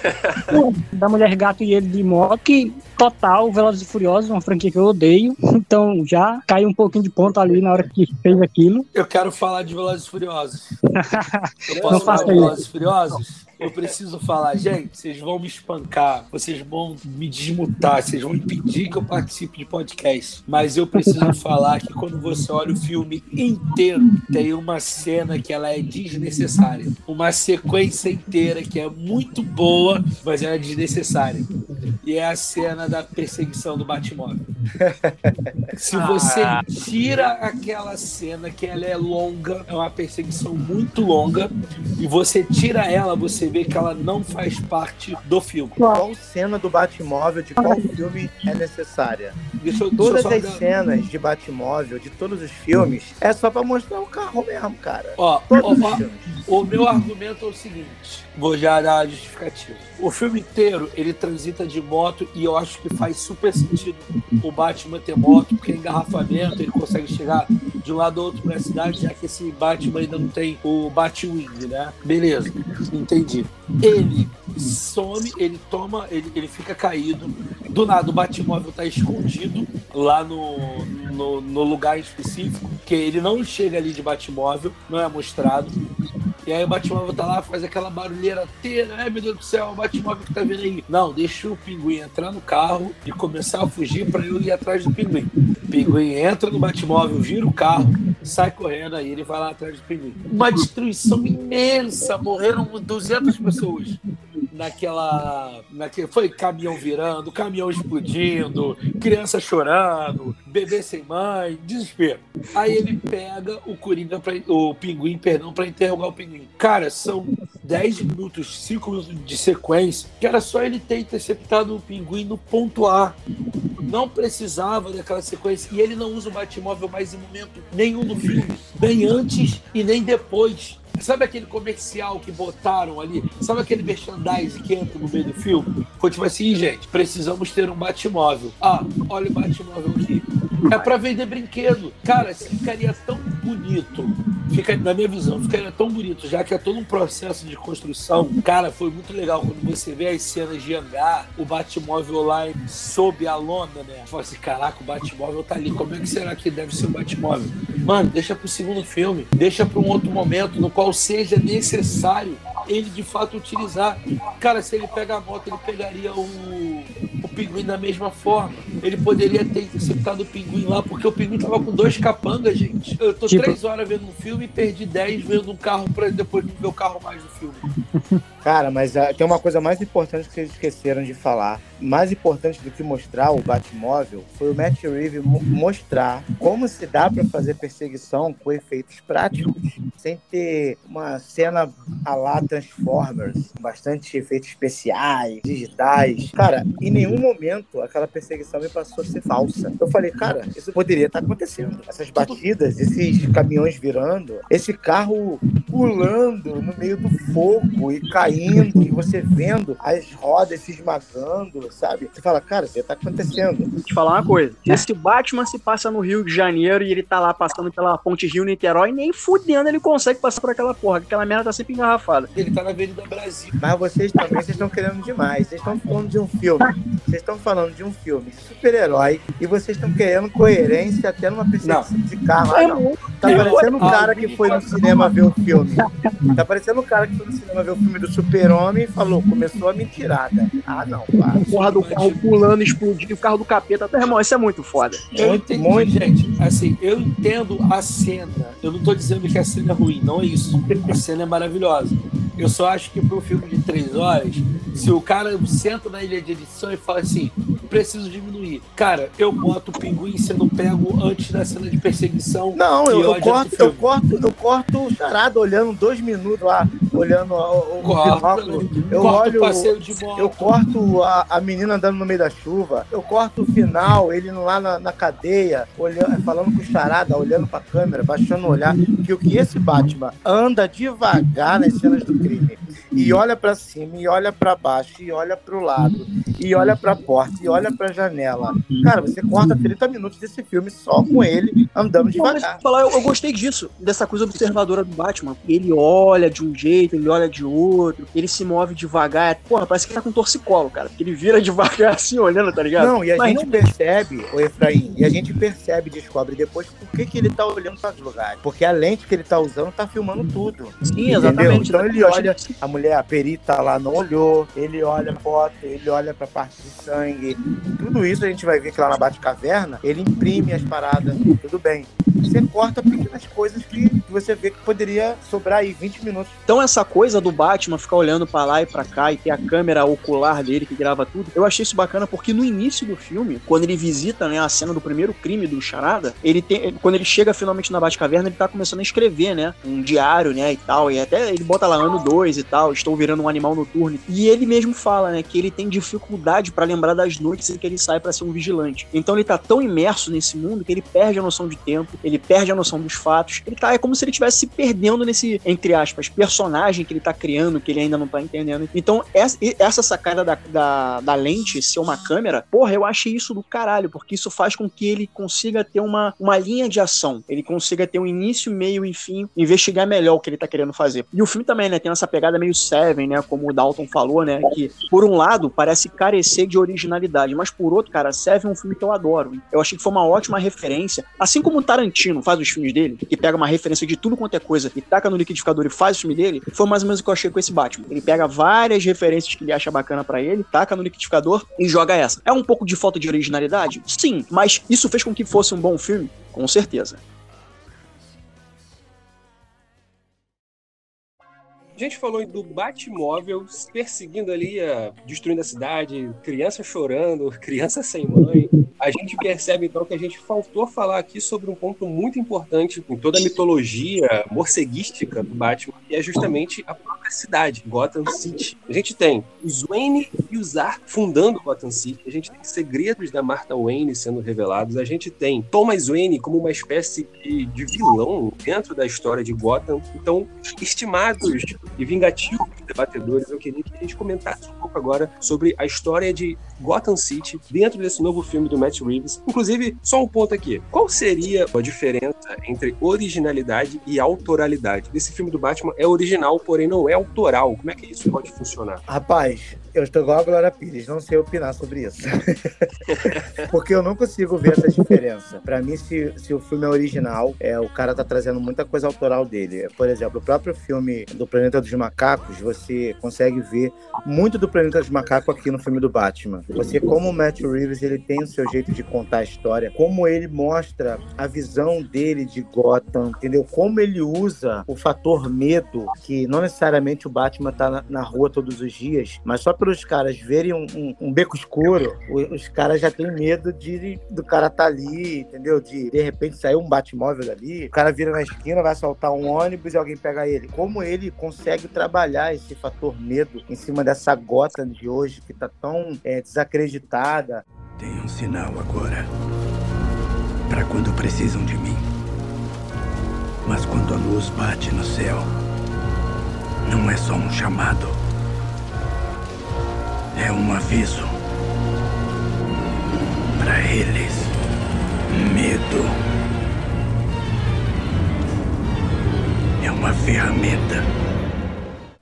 da Mulher Gato e ele de moto, que total, Velozes e Furiosos, uma franquia que eu odeio, então já caiu um pouquinho de ponto ali na hora que fez aquilo. Eu quero falar de Velozes Furiosos. [LAUGHS] Eu posso falar de Velozes Furiosos? Eu preciso falar, gente, vocês vão me espancar, vocês vão me desmutar, vocês vão impedir que eu participe de podcast. Mas eu preciso [LAUGHS] falar que quando você olha o filme inteiro, tem uma cena que ela é desnecessária. Uma sequência inteira que é muito boa, mas ela é desnecessária. E é a cena da perseguição do Batmóvel. [LAUGHS] Se você tira aquela cena que ela é longa, é uma perseguição muito longa, e você tira ela, você vê que ela não faz parte do filme. Qual cena do Batmóvel de qual filme é necessária? Deixa eu, Todas deixa as cenas de Batmóvel, de todos os filmes, é só pra mostrar o carro mesmo, cara. Ó, ó, ó o meu argumento é o seguinte: vou já dar a justificativa. O filme inteiro ele transita de moto e eu acho que faz super sentido o Batman ter moto, porque é engarrafamento, ele consegue chegar de um lado ao outro pra cidade, já que esse Batman ainda não tem o Batwing, né? Beleza, entendi. Ele some, ele toma, ele, ele fica caído. Do nada o Batmóvel tá escondido lá no, no, no lugar específico, que ele não chega ali de Batmóvel, não é mostrado. E aí o Batmóvel tá lá, faz aquela barulheira inteira. Ai, meu Deus do céu, o Batmóvel que tá vindo aí. Não, deixa o pinguim entrar no carro e começar a fugir para eu ir atrás do pinguim. O pinguim entra no Batmóvel, vira o carro, sai correndo aí, ele vai lá atrás do pinguim. Uma destruição imensa, morreram 200 pessoas naquela, naquele foi caminhão virando, caminhão explodindo, criança chorando, bebê sem mãe, desespero. Aí ele pega o Coringa o pinguim, perdão, para interrogar o pinguim. Cara, são 10 minutos, 5 minutos de sequência, que era só ele ter interceptado o pinguim no ponto A. Não precisava daquela sequência. E ele não usa o Batmóvel mais em momento nenhum do filme. Nem antes e nem depois. Sabe aquele comercial que botaram ali? Sabe aquele merchandising que entra no meio do filme? Foi tipo assim, gente, precisamos ter um Batmóvel. Ah, olha o Batmóvel aqui. É para vender brinquedo. Cara, ficaria tão bonito. Fica, na minha visão, ficaria tão bonito, já que é todo um processo de construção. Cara, foi muito legal quando você vê as cenas de hangar, o Batmóvel lá sob a lona, né? Fala assim, caraca, o Batmóvel tá ali. Como é que será que deve ser o Batmóvel? Mano, deixa pro segundo filme. Deixa pra um outro momento no qual seja necessário ele de fato utilizar. Cara, se ele pega a moto, ele pegaria o, o pinguim da mesma forma. Ele poderia ter interceptado o pinguim lá, porque o pinguim tava com dois capangas, gente. Eu tô tipo... três horas vendo um filme e perdi dez vendo um carro para depois não ver o carro mais do filme. [LAUGHS] Cara, mas uh, tem uma coisa mais importante que vocês esqueceram de falar. Mais importante do que mostrar o Batmóvel foi o Matt Reeves mostrar como se dá para fazer perseguição com efeitos práticos, sem ter uma cena a lá Transformers, bastante efeitos especiais, digitais. Cara, em nenhum momento aquela perseguição me passou a ser falsa. Eu falei, cara, isso poderia estar acontecendo. Essas batidas, esses caminhões virando, esse carro pulando no meio do fogo e caindo, e você vendo as rodas se esmagando, sabe? Você fala, cara, isso tá acontecendo. Vou te falar uma coisa. Esse Batman se passa no Rio de Janeiro e ele tá lá passando pela ponte Rio-Niterói, nem fudendo ele consegue passar por aquela porra, aquela merda tá sempre engarrafada. Ele tá na Avenida Brasil. Mas vocês também, vocês estão querendo demais. Vocês estão falando de um filme. Vocês estão falando de um filme super-herói e vocês estão querendo coerência até numa perseguição de carro. Ah, não. Tá parecendo um cara que foi no cinema ver o filme. Tá parecendo um cara que foi no cinema ver o filme do Super-Homem e falou, começou a mentirada. Ah, não, para. Porra do carro pulando, explodindo, o carro do capeta. Até, irmão, isso é muito foda. Eu entendi, muito. gente. Assim, eu entendo a cena. Eu não tô dizendo que a cena é ruim, não é isso. A cena é maravilhosa. Eu só acho que para um filme de três horas, se o cara senta na ilha de edição e fala assim: preciso diminuir. Cara, eu boto o pinguim sendo pego antes da cena de perseguição. Não, eu, eu corto, eu corto, eu corto o charada olhando dois minutos lá, olhando o, o Corta, Eu corta o olho, passeio de moto. eu corto a, a menina andando no meio da chuva. Eu corto o final, ele lá na, na cadeia, olhando, falando com o charada, olhando pra câmera, baixando o olhar. Que o que esse Batman anda devagar nas cenas do crime e olha pra cima, e olha pra baixo, e olha pro lado, e olha pra porta, e olha pra janela. Cara, você corta 30 minutos desse filme só com ele andando Não, mas, devagar. falar, eu, eu gostei disso, dessa coisa observadora do Batman. Ele olha de um jeito, ele olha de outro, ele se move devagar. Porra, parece que tá com torcicolo, cara. Porque ele vira [LAUGHS] devagar assim, olhando, tá ligado? Não, e a Mas gente percebe, o Efraim, e a gente percebe, descobre depois por que, que ele tá olhando para os lugares. Porque a lente que ele tá usando tá filmando tudo. Sim, entendeu? exatamente. Então ele Eu acho olha, a mulher, a perita lá não olhou, ele olha a foto, ele olha pra parte de sangue. Tudo isso a gente vai ver que lá na Batcaverna, ele imprime as paradas, tudo bem. Você corta pequenas coisas que você vê que poderia sobrar aí 20 minutos. Então essa coisa do Batman ficar olhando pra lá e pra cá e ter a câmera ocular dele que grava tudo, eu achei isso bacana porque no início do filme, quando ele visita né, a cena do primeiro crime do Charada, ele tem, quando ele chega finalmente na Batcaverna, ele tá começando a escrever, né, um diário, né, e tal, e até ele bota lá ano 2 e tal, estou virando um animal noturno. E ele mesmo fala, né, que ele tem dificuldade pra lembrar das noites em que ele sai pra ser um vigilante. Então ele tá tão imerso nesse mundo que ele perde a noção de tempo, ele perde a noção dos fatos. Ele tá é como se ele estivesse se perdendo nesse, entre aspas, personagem que ele tá criando, que ele ainda não tá entendendo. Então, essa, sacada da, da, da lente ser uma câmera, porra, eu achei isso do caralho, porque isso faz com que ele consiga ter uma, uma linha de ação. Ele consiga ter um início, meio e fim, investigar melhor o que ele tá querendo fazer. E o filme também, né, tem essa pegada meio Seven, né, como o Dalton falou, né, que por um lado parece carecer de originalidade, mas por outro, cara, Seven é um filme que eu adoro. Eu achei que foi uma ótima referência, assim como o Tarantino faz os filmes dele, que pega uma referência de tudo quanto é coisa e taca no liquidificador e faz o filme dele, foi mais ou menos o que eu achei com esse Batman. Ele pega várias referências que ele acha bacana pra ele, taca no liquidificador e joga essa. É um pouco de falta de originalidade? Sim, mas isso fez com que fosse um bom filme? Com certeza. A gente falou do Batmóvel perseguindo ali, a, destruindo a cidade, criança chorando, [LAUGHS] criança sem mãe. A gente percebe então que a gente faltou falar aqui sobre um ponto muito importante em toda a mitologia morceguística do Batman, que é justamente a própria cidade, Gotham City. A gente tem os Wayne e os Ar fundando Gotham City, a gente tem segredos da Martha Wayne sendo revelados, a gente tem Thomas Wayne como uma espécie de vilão dentro da história de Gotham. Então, estimados e vingativos debatedores, eu queria que a gente comentasse um pouco agora sobre a história de Gotham City dentro desse novo filme do Matt Reeves. Inclusive, só um ponto aqui. Qual seria a diferença entre originalidade e autoralidade? Esse filme do Batman é original, porém não é autoral. Como é que isso pode funcionar? Rapaz, eu estou igual a Glória Pires, não sei opinar sobre isso. [LAUGHS] Porque eu não consigo ver essa diferença. Pra mim, se, se o filme é original, é, o cara tá trazendo muita coisa autoral dele. Por exemplo, o próprio filme do Planeta dos Macacos, você consegue ver muito do Planeta dos Macacos aqui no filme do Batman. Você, como o Matt Reeves, ele tem o seu jeito de contar a história, como ele mostra a visão dele de Gotham, entendeu? Como ele usa o fator medo, que não necessariamente o Batman tá na, na rua todos os dias, mas só pelos caras verem um, um, um beco escuro, os caras já têm medo de do cara tá ali, entendeu? De de repente sair um Batmóvel dali, o cara vira na esquina, vai assaltar um ônibus e alguém pega ele. Como ele consegue trabalhar esse fator medo em cima dessa Gotham de hoje que tá tão é, desacreditada. Tem um sinal agora. Para quando precisam de mim. Mas quando a luz bate no céu, não é só um chamado. É um aviso. Para eles, medo é uma ferramenta.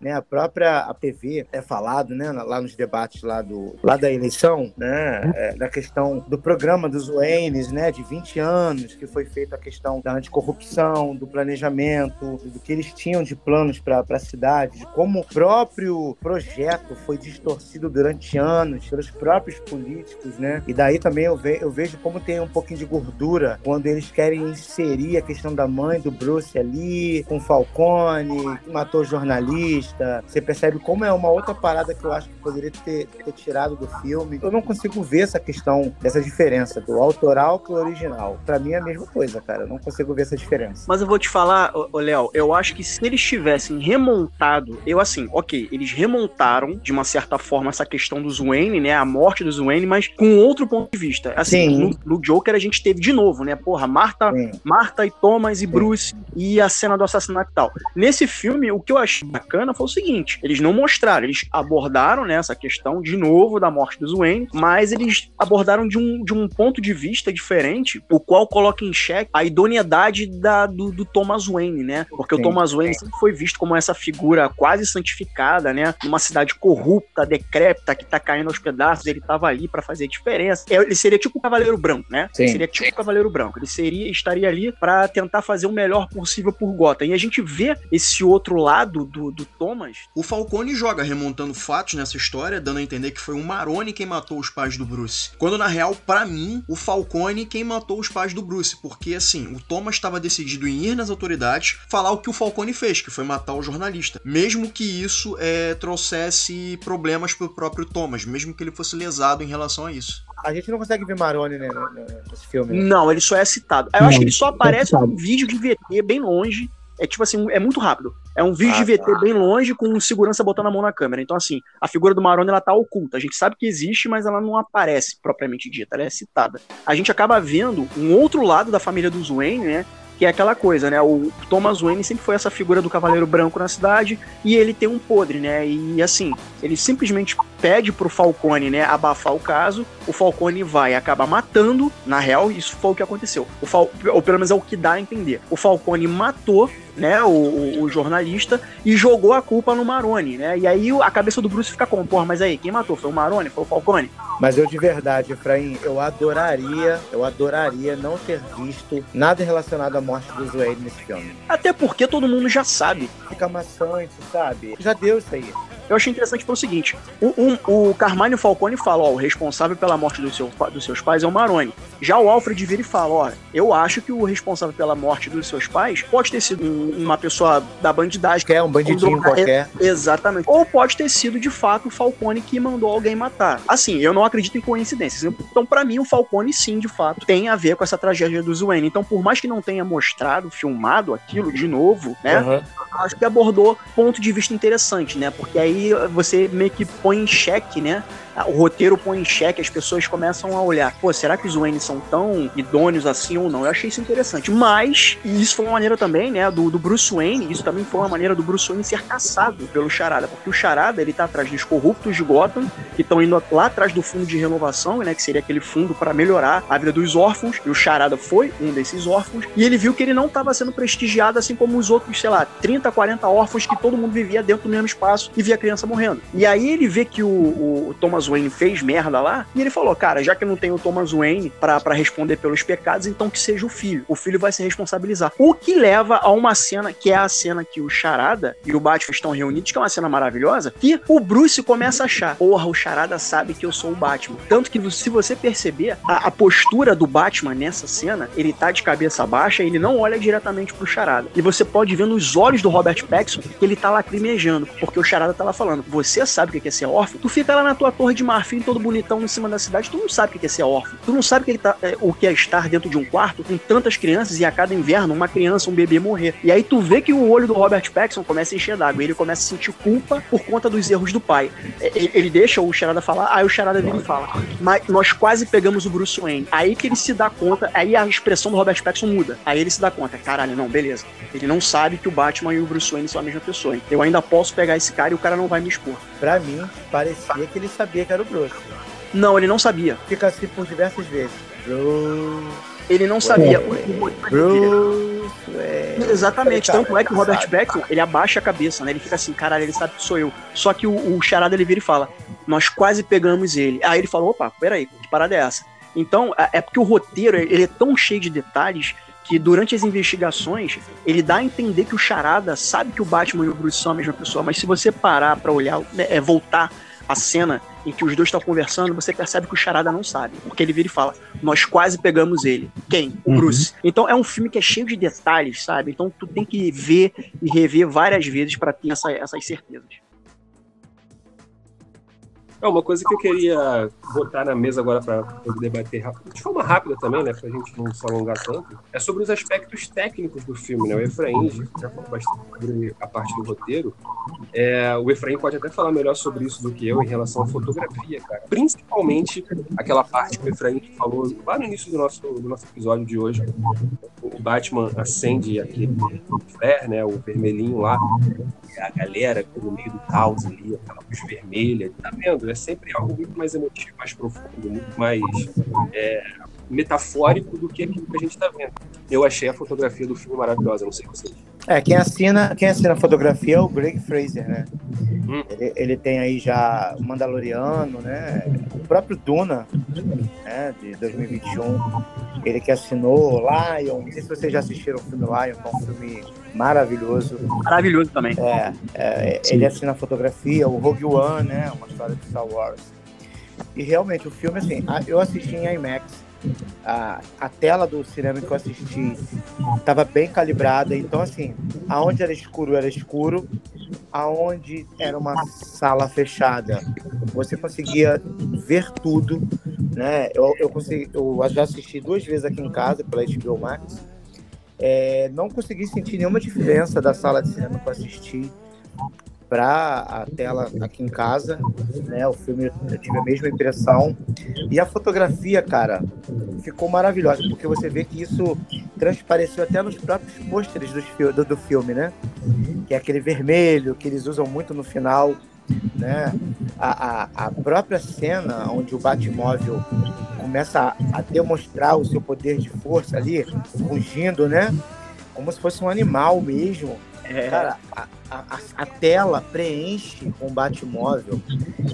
Né, a própria APV é falado, né, lá nos debates lá, do, lá da eleição, né, é, da questão do programa dos Waynes, né, de 20 anos, que foi feita a questão da anticorrupção, do planejamento, do que eles tinham de planos para a cidade, de como o próprio projeto foi distorcido durante anos pelos próprios políticos, né, e daí também eu, ve, eu vejo como tem um pouquinho de gordura quando eles querem inserir a questão da mãe do Bruce ali, com Falcone, que matou jornalista, jornalista. Você percebe como é uma outra parada que eu acho que poderia ter, ter tirado do filme. Eu não consigo ver essa questão, dessa diferença do autoral pro original. Pra mim é a mesma coisa, cara. Eu não consigo ver essa diferença. Mas eu vou te falar, ô, ô, Léo, eu acho que se eles tivessem remontado, eu assim, ok, eles remontaram de uma certa forma essa questão do Wayne, né, a morte do Wayne, mas com outro ponto de vista. Assim, no, no, Joker a gente teve de novo, né, porra, Marta, Marta e Thomas e Bruce e a cena do assassinato e tal. Nesse filme, o que eu achei bacana foi o seguinte, eles não mostraram, eles abordaram, né, essa questão de novo da morte do Wayne, mas eles abordaram de um, de um ponto de vista diferente, o qual coloca em xeque a idoneidade da, do, do Thomas Wayne, né, porque Sim. o Thomas Wayne sempre foi visto como essa figura quase santificada, né? Numa cidade corrupta, decrépita, que tá caindo aos pedaços, ele tava ali para fazer diferença. É, ele seria tipo o Cavaleiro Branco, né? Sim. Ele seria tipo o Cavaleiro Branco. Ele seria, estaria ali para tentar fazer o melhor possível por Gotham. E a gente vê esse outro lado do, do Thomas. O Falcone joga remontando fatos nessa história, dando a entender que foi o Maroni quem matou os pais do Bruce. Quando na real, para mim, o Falcone quem matou os pais do Bruce, porque assim, o Thomas estava decidido em ir nas autoridades falar o que o Falcone fez, que foi matar o jornalista. Mesmo que isso é, trouxesse problemas pro próprio Thomas, mesmo que ele fosse lesado em relação a isso. A gente não consegue ver Maroni né, nesse filme. Né? Não, ele só é citado. Eu não, acho que ele só aparece num vídeo de VT bem longe. É tipo assim, é muito rápido. É um vídeo ah, de VT tá. bem longe com segurança botando a mão na câmera. Então, assim, a figura do Maroni ela tá oculta. A gente sabe que existe, mas ela não aparece propriamente dita, ela é citada. A gente acaba vendo um outro lado da família dos Wayne, né? que é aquela coisa, né? O Thomas Wayne sempre foi essa figura do cavaleiro branco na cidade e ele tem um podre, né? E assim, ele simplesmente pede pro Falcone, né, abafar o caso, o Falcone vai acabar matando, na real, isso foi o que aconteceu. O Fal... Ou pelo menos é o que dá a entender. O Falcone matou né, o, o, jornalista, e jogou a culpa no Maroni, né? E aí a cabeça do Bruce fica como, porra, mas aí, quem matou? Foi o Maroni? Foi o Falcone? Mas eu de verdade, Efraim, eu adoraria, eu adoraria não ter visto nada relacionado à morte do Zoe nesse filme. Até porque todo mundo já sabe. Fica maçante, sabe? Já deu isso aí. Eu achei interessante pelo seguinte: o, um, o Carmine Falcone fala, ó, o responsável pela morte do seu, dos seus pais é o Maroni. Já o Alfred vira e fala, ó, eu acho que o responsável pela morte dos seus pais pode ter sido um, uma pessoa da bandidagem. Que é um bandidinho um qualquer. Exatamente. Ou pode ter sido, de fato, o Falcone que mandou alguém matar. Assim, eu não acredito em coincidências. Então, para mim, o Falcone, sim, de fato, tem a ver com essa tragédia do Wayne. Então, por mais que não tenha mostrado, filmado aquilo de novo, né? Uhum. Acho que abordou ponto de vista interessante, né? Porque aí você meio que põe em xeque, né? o roteiro põe em xeque, as pessoas começam a olhar, pô, será que os Wayne são tão idôneos assim ou não? Eu achei isso interessante. Mas, e isso foi uma maneira também, né, do, do Bruce Wayne, isso também foi uma maneira do Bruce Wayne ser caçado pelo Charada, porque o Charada, ele tá atrás dos corruptos de Gotham, que estão indo lá atrás do fundo de renovação, né, que seria aquele fundo para melhorar a vida dos órfãos, e o Charada foi um desses órfãos, e ele viu que ele não estava sendo prestigiado assim como os outros, sei lá, 30, 40 órfãos que todo mundo vivia dentro do mesmo espaço e via criança morrendo. E aí ele vê que o, o Thomas Wayne fez merda lá, e ele falou, cara, já que não tem o Thomas Wayne para responder pelos pecados, então que seja o filho. O filho vai se responsabilizar. O que leva a uma cena, que é a cena que o Charada e o Batman estão reunidos, que é uma cena maravilhosa, que o Bruce começa a achar, porra, o Charada sabe que eu sou o Batman. Tanto que se você perceber, a, a postura do Batman nessa cena, ele tá de cabeça baixa, ele não olha diretamente pro Charada. E você pode ver nos olhos do Robert Pattinson que ele tá lacrimejando, porque o Charada tá lá falando, você sabe o que é ser órfão? Tu fica lá na tua torre de marfim todo bonitão em cima da cidade, tu não sabe o que é ser órfão. Tu não sabe o que, é, tá, é, o que é estar dentro de um quarto com tantas crianças e a cada inverno uma criança, um bebê morrer. E aí tu vê que o olho do Robert Pattinson começa a encher d'água. Ele começa a sentir culpa por conta dos erros do pai. Ele, é, ele deixa o Charada falar, aí o Charada vira e fala, mas nós quase pegamos o Bruce Wayne. Aí que ele se dá conta, aí a expressão do Robert Pattinson muda. Aí ele se dá conta, caralho, não, beleza. Ele não sabe que o Batman e o Bruce Wayne são a mesma pessoa. Eu ainda posso pegar esse cara e o cara não vai me expor. Pra mim, parecia que ele sabia que era o Bruce. Não, ele não sabia. Fica assim por diversas vezes. Bruce. Ele não sabia. Bruce. Exatamente. Tanto é que o Robert Pattinson, ele abaixa a cabeça, né? Ele fica assim, caralho, ele sabe que sou eu. Só que o, o charada ele vira e fala: Nós quase pegamos ele. Aí ele falou: opa, peraí, que parada é essa? Então, é, é porque o roteiro ele é tão cheio de detalhes que durante as investigações ele dá a entender que o Charada sabe que o Batman e o Bruce são a mesma pessoa, mas se você parar para olhar, né, é voltar a cena em que os dois estão conversando, você percebe que o Charada não sabe. Porque ele vira e fala: Nós quase pegamos ele. Quem? O Uhum. Bruce. Então é um filme que é cheio de detalhes, sabe? Então tu tem que ver e rever várias vezes pra ter essa- essas certezas. É uma coisa que eu queria botar na mesa agora para poder debater de forma rápida também, né, pra gente não se alongar tanto, é sobre os aspectos técnicos do filme, né? O Efraim já falou bastante sobre a parte do roteiro. É, o Efraim pode até falar melhor sobre isso do que eu em relação à fotografia, cara. Principalmente aquela parte que o Efraim falou lá no início do nosso, do nosso episódio de hoje. O Batman acende aquele flare, né, o vermelhinho lá, a galera no meio do caos ali, aquela luz vermelha, tá vendo? É sempre algo muito mais emotivo, mais profundo, muito mais é, metafórico do que aquilo que a gente tá vendo. Eu achei a fotografia do filme maravilhosa, não sei vocês. É, quem assina, quem assina a fotografia é o Greg Fraser, né? Ele, ele tem aí já o Mandaloriano, né? O próprio Duna, né? De 2021. Ele que assinou Lion. Não sei se vocês já assistiram o filme Lion, que é um filme maravilhoso. Maravilhoso também. É, é, ele assina a fotografia, o Rogue One, né? Uma história de Star Wars. E realmente o filme, assim, eu assisti em IMAX. A, a tela do cinema que eu assisti estava bem calibrada, então assim, aonde era escuro era escuro, aonde era uma sala fechada, você conseguia ver tudo, né? Eu, eu, consegui, eu já assisti duas vezes aqui em casa pela HBO Max, é, não consegui sentir nenhuma diferença da sala de cinema que eu assisti para a tela aqui em casa, né? O filme eu tive a mesma impressão e a fotografia, cara, ficou maravilhosa porque você vê que isso transpareceu até nos próprios pôsteres fi- do, do filme, né? Que é aquele vermelho que eles usam muito no final, né? A, a, a própria cena onde o Batmóvel começa a, a demonstrar o seu poder de força ali, rugindo, né? Como se fosse um animal mesmo. Cara, a, a, a- tela preenche com o Batmóvel.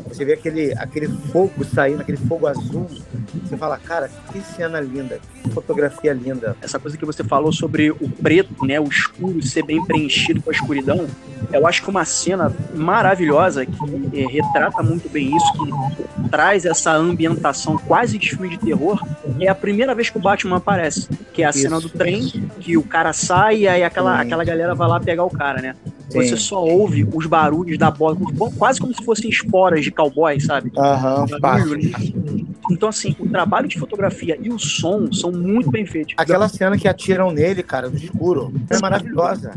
Você vê aquele, aquele fogo saindo, aquele fogo azul. Você fala, cara, que cena linda, que fotografia linda. Essa coisa que você falou sobre o preto, né, o escuro ser bem preenchido com a escuridão, eu acho que uma cena maravilhosa que eh, retrata muito bem isso, que traz essa ambientação quase de filme de terror, é a primeira vez que o Batman aparece, que é a cena do trem, que o cara sai e aí aquela, Sim. aquela galera vai lá pegar o cara, né? Sim. Você só ouve os barulhos da bola, quase como se fossem esporas de cowboy, sabe? Aham, Barulho. Então, assim, o trabalho de fotografia e o som são muito bem feitos. Aquela cena que atiram nele, cara, no escuro, é maravilhosa.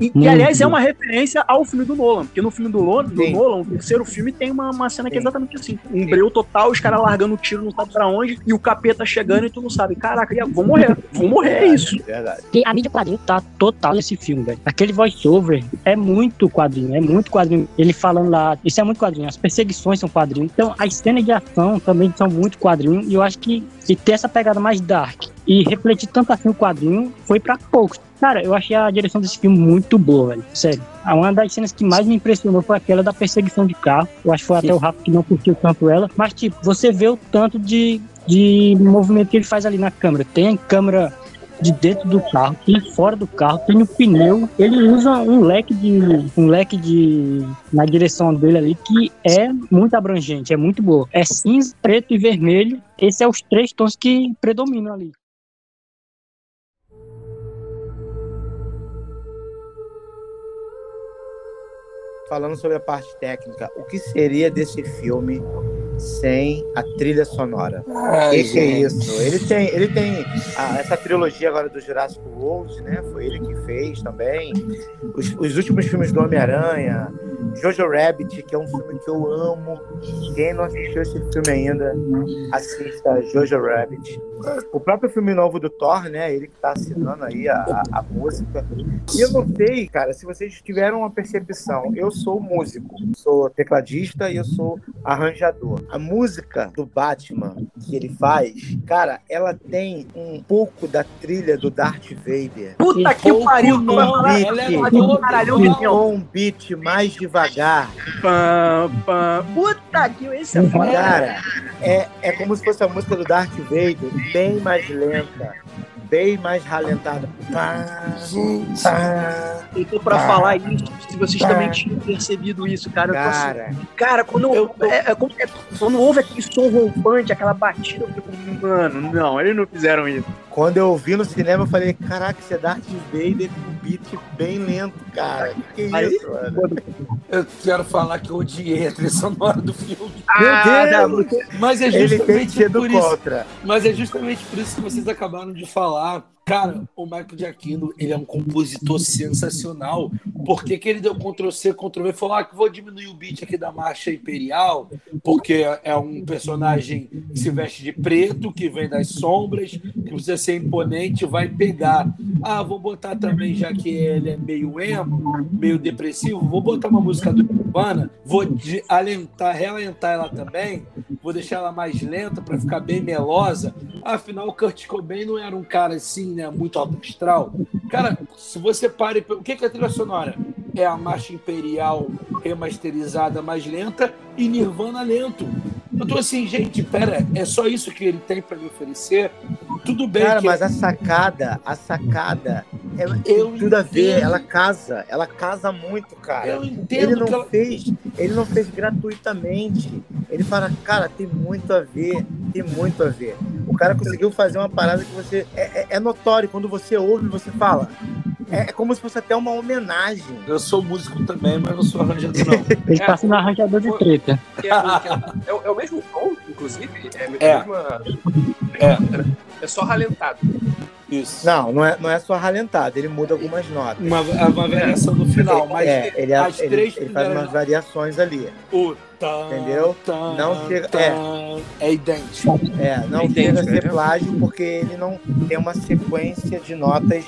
E, e, aliás, é uma referência ao filme do Nolan, porque no filme do, Lo- do Nolan, o terceiro filme, tem uma, uma cena que é exatamente assim. Um breu total, os caras largando o tiro, não sabe pra onde, e o capeta chegando e tu não sabe. Caraca, vou morrer, vou morrer, é isso. Verdade. Porque a mídia quadrinho tá total nesse filme, velho. Aquele voice-over é muito quadrinho, é muito quadrinho. Ele falando lá, isso é muito quadrinho. As perseguições são quadrinho. Então, as cenas de ação também são muito quadrinho. E eu acho que, que ter essa pegada mais dark e refletir tanto assim o quadrinho foi pra poucos. Cara, eu achei a direção desse filme muito boa, velho. Sério. Uma das cenas que mais me impressionou foi aquela da perseguição de carro. Eu acho que foi até o Rafa que não curtiu tanto ela. Mas, tipo, você vê o tanto de, de movimento que ele faz ali na câmera. Tem câmera de dentro do carro, tem fora do carro, tem o pneu. Ele usa um leque de um leque de na direção dele ali que é muito abrangente, é muito boa. É cinza, preto e vermelho. Esses são os três tons que predominam ali. Falando sobre a parte técnica, o que seria desse filme sem a trilha sonora? Ai, que, que é isso? Ele tem, ele tem ah, essa trilogia agora do Jurassic World, né? Foi ele que fez também. Os, os últimos filmes do Homem-Aranha, Jojo Rabbit, que é um filme que eu amo. Quem não assistiu esse filme ainda, assista Jojo Rabbit. O próprio filme novo do Thor, né? Ele que tá assinando aí a, a, a música. E eu não sei, cara, se vocês tiveram uma percepção. Eu sou músico, sou tecladista e eu sou arranjador. A música do Batman que ele faz, cara, ela tem um pouco da trilha do Darth Vader. Puta que pariu, num falar- beat, ela é caralho, milhão. um beat mais devagar. Pam, pam. Puta que esse é foda. Cara, é, é como se fosse a música do Darth Vader, bem mais lenta. Bem mais ralentado. Pá, pá, Eu tô pra pá. falar isso, se vocês também tinham percebido isso, cara. Eu tô assim, Cara, Cara, quando, é- é como- é- quando houve aquele som rompante, aquela batida, eu fico, mano, não, eles não fizeram isso. Quando eu vi no cinema, eu falei, caraca, isso é Darth Vader com um beat bem lento, cara. Que que é Aí- isso, mano? Eu quero falar que eu odiei a trilha sonora do filme. Ah, Meu Deus! Mas é Ele tem justamente sido por isso. contra. Mas é justamente por isso que vocês acabaram de falar. Cara, o Michael Giacchino, ele é um compositor sensacional. Por que, ele deu Ctrl-C, Ctrl-V falou ah, que vou diminuir o beat aqui da Marcha Imperial, porque é um personagem que se veste de preto, que vem das sombras, que precisa ser imponente, vai pegar. Ah, vou botar também, já que ele é meio emo, meio depressivo, vou botar uma música do Nirvana, vou de- alentar, realentar ela também, vou deixar ela mais lenta para ficar bem melosa. Afinal, o Kurt Cobain não era um cara assim, né, muito alto astral. Cara, se você para e... O que que é a trilha sonora? É a marcha imperial remasterizada mais lenta e Nirvana lento. Eu tô assim, gente, pera, é só isso que ele tem para me oferecer? Tudo bem Cara, que mas a sacada, a sacada, ela Eu tem tudo a ver, entendo. ela casa, ela casa muito, cara. Eu entendo ele não que ela- fez, ele não fez gratuitamente. Ele fala, cara, tem muito a ver, tem muito a ver. O cara conseguiu fazer uma parada que você é, é- é notório quando você ouve, você fala. É, é como se fosse até uma homenagem. Eu sou músico também, mas não sou arranjador, não. [LAUGHS] Ele É, passa no arranjador de treta. É, é- é o- é o mesmo tom, inclusive? É, É. mesma- É. é só ralentado. Isso. Não, não é, não é só ralentado, ele muda algumas notas. Uma, uma variação no final, mas é, ele, as ele, três ele faz primeiras umas variações ali. O Entendeu? Não chega- tan, é idêntico. É, não Entendi, chega a ser né? plágio porque ele não tem uma sequência de notas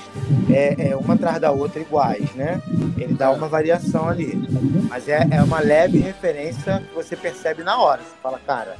é, é, uma atrás da outra iguais, né? Ele dá uma variação ali. Mas é, é uma leve referência que você percebe na hora. Você fala, cara,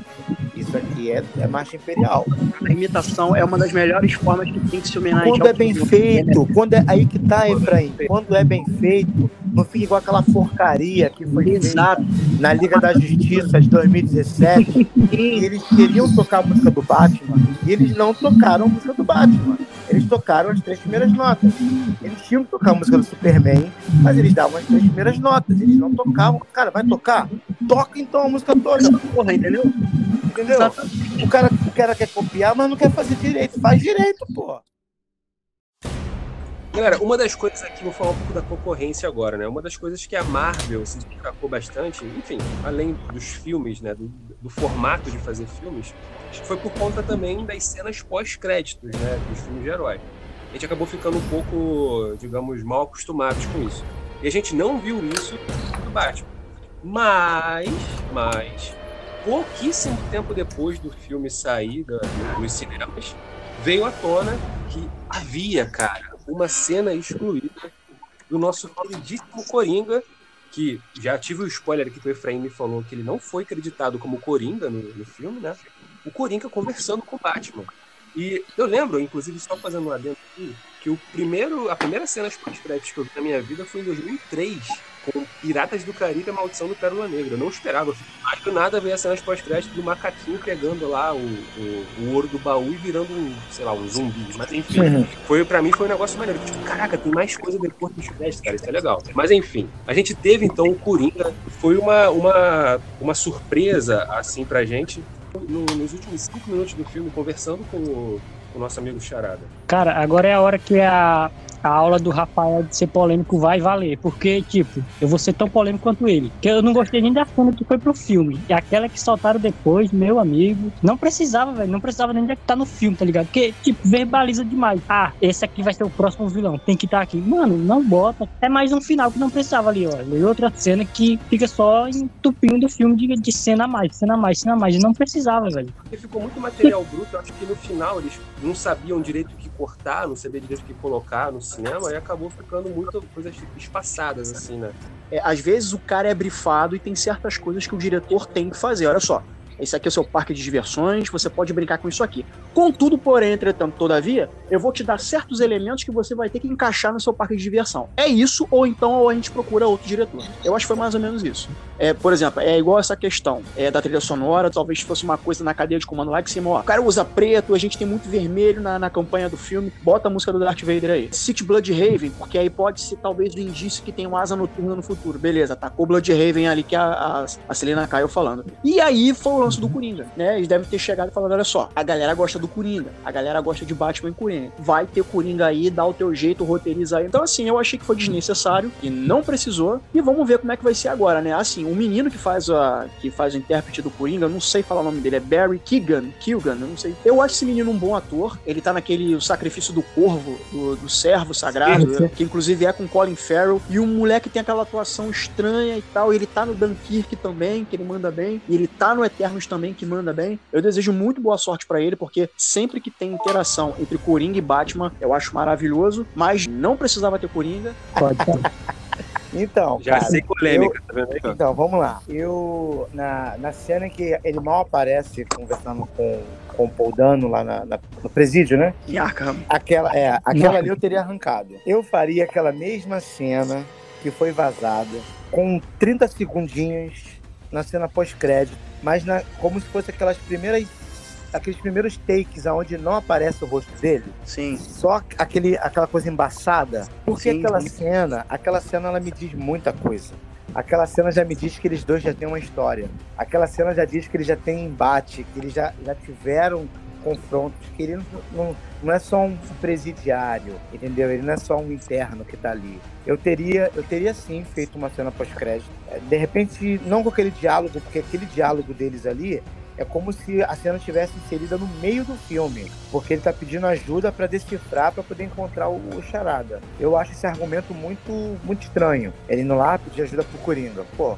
isso aqui é, é marcha imperial. A imitação é uma das melhores formas que tem que se homenagear. Quando é bem filme. feito, quando é aí que tá, Efraim, quando é bem feito, não fica igual aquela porcaria que foi Exato. feita na Liga da Justiça de 2017, e eles queriam tocar a música do Batman, e eles não tocaram a música do Batman. Eles tocaram as três primeiras notas. Eles tinham que tocar a música do Superman, mas eles davam as três primeiras notas. Eles não tocavam. Cara, vai tocar? Toca então a música toda. Porra, entendeu? Entendeu? O cara, o cara quer copiar, mas não quer fazer direito. Faz direito, pô. Galera, uma das coisas aqui, vou falar um pouco da concorrência agora, né? Uma das coisas que a Marvel se destacou bastante, enfim, além dos filmes, né? Do, do formato de fazer filmes, foi por conta também das cenas pós-créditos, né? Dos filmes de herói. A gente acabou ficando um pouco, digamos, mal acostumados com isso. E a gente não viu isso no Batman. Mas, mas, pouquíssimo tempo depois do filme sair da, dos cinemas, veio à tona que havia, cara, uma cena excluída do nosso queridíssimo Coringa, que já tive o spoiler aqui que o Efraim me falou que ele não foi acreditado como Coringa no, no filme, né? O Coringa conversando com o Batman. E eu lembro, inclusive, só fazendo um adendo aqui, que o primeiro, a primeira cena pós-créditos que eu vi na minha vida foi em 2003, com Piratas do Caribe a Maldição do Pérola Negra. Eu não esperava. Mas do nada veio a cena pós-créditos do macaquinho pegando lá o, o, o ouro do baú e virando um, sei lá, um zumbi. Mas enfim, Uhum. foi, pra mim foi um negócio maneiro. Tipo, caraca, tem mais coisa depois dos créditos, cara. Isso é legal. Mas enfim, a gente teve então o Coringa. Foi uma, uma, uma surpresa, assim, pra gente. No- nos últimos cinco minutos do filme, conversando com o, com o nosso amigo Charada. Cara, agora é a hora que a, a aula do Rafael de ser polêmico vai valer. Porque, tipo, eu vou ser tão polêmico quanto ele. Que eu não gostei nem da cena que foi pro filme. E aquela que soltaram depois, meu amigo. Não precisava, velho. Não precisava nem de estar no filme, tá ligado? Porque, tipo, verbaliza demais. Ah, esse aqui vai ser o próximo vilão. Tem que estar aqui. Mano, não bota. É mais um final que não precisava ali, ó. E outra cena que fica só entupindo o filme de, de cena a mais, cena a mais, cena a mais. E não precisava, velho. Porque ficou muito material bruto. Eu acho que no final eles não sabiam direito o que cortar, não sabiam direito o que colocar no cinema, e acabou ficando muitas coisas espaçadas, assim, né? É, às vezes o cara é brifado e tem certas coisas que o diretor tem que fazer. Olha só, esse aqui é o seu parque de diversões, você pode brincar com isso aqui. Contudo, porém, entretanto, todavia, eu vou te dar certos elementos que você vai ter que encaixar no seu parque de diversão. É isso, ou então ou a gente procura outro diretor. Eu acho que foi mais ou menos isso. É, por exemplo, é igual essa questão é, da trilha sonora, talvez fosse uma coisa na cadeia de comando lá que cima, ó, o cara usa preto, a gente tem muito vermelho na, na campanha do filme, bota a música do Darth Vader aí. City Blood Raven, porque aí pode ser talvez o indício que tem um asa noturna no futuro. Beleza, tacou Blood Raven ali que a, a, a Selena caiu falando. E aí foi lance do Coringa, né? Eles devem ter chegado e falado: olha só, a galera gosta do Coringa, a galera gosta de Batman e Coringa. Vai ter Coringa aí, dá o teu jeito, roteiriza aí. Então, assim, eu achei que foi desnecessário e não precisou. E vamos ver como é que vai ser agora, né? Assim, o menino que faz a que faz o intérprete do Coringa, eu não sei falar o nome dele, é Barry Keegan, Keegan, eu não sei. Eu acho esse menino um bom ator. Ele tá naquele o sacrifício do corvo, do, do servo sagrado, Sim, sim. que inclusive é com Colin Farrell. E o moleque tem aquela atuação estranha e tal. Ele tá no Dunkirk também, que ele manda bem. E ele tá no Também, que manda bem. Eu desejo muito boa sorte pra ele, porque sempre que tem interação entre Coringa e Batman, eu acho maravilhoso. Mas não precisava ter Coringa. Pode [LAUGHS] Então, Já cara, sei polêmica, eu- tá vendo aí? Então, vamos lá. Eu, na, na cena que ele mal aparece conversando com, com o Paul Dano lá na- na- no presídio, né? Em Arkham. Aquela, é, aquela ali eu teria arrancado. Eu faria aquela mesma cena que foi vazada, com 30 segundinhos na cena pós-crédito, mas na, como se fosse aquelas primeiras. Aqueles primeiros takes onde não aparece o rosto dele. Sim. Só aquele, aquela coisa embaçada. Porque Sim, aquela sim. cena, aquela cena ela me diz muita coisa. Aquela cena já me diz que eles dois já têm uma história. Aquela cena já diz que eles já têm embate, que eles já, já tiveram confrontos, que ele não, não, não é só um presidiário, entendeu? Ele não é só um interno que tá ali. Eu teria, eu teria sim feito uma cena pós-crédito. De repente, não com aquele diálogo, porque aquele diálogo deles ali é como se a cena tivesse inserida no meio do filme, porque ele tá pedindo ajuda para decifrar para poder encontrar o, o charada. Eu acho esse argumento muito muito estranho. Ele indo lá pedir ajuda pro Coringa. Pô,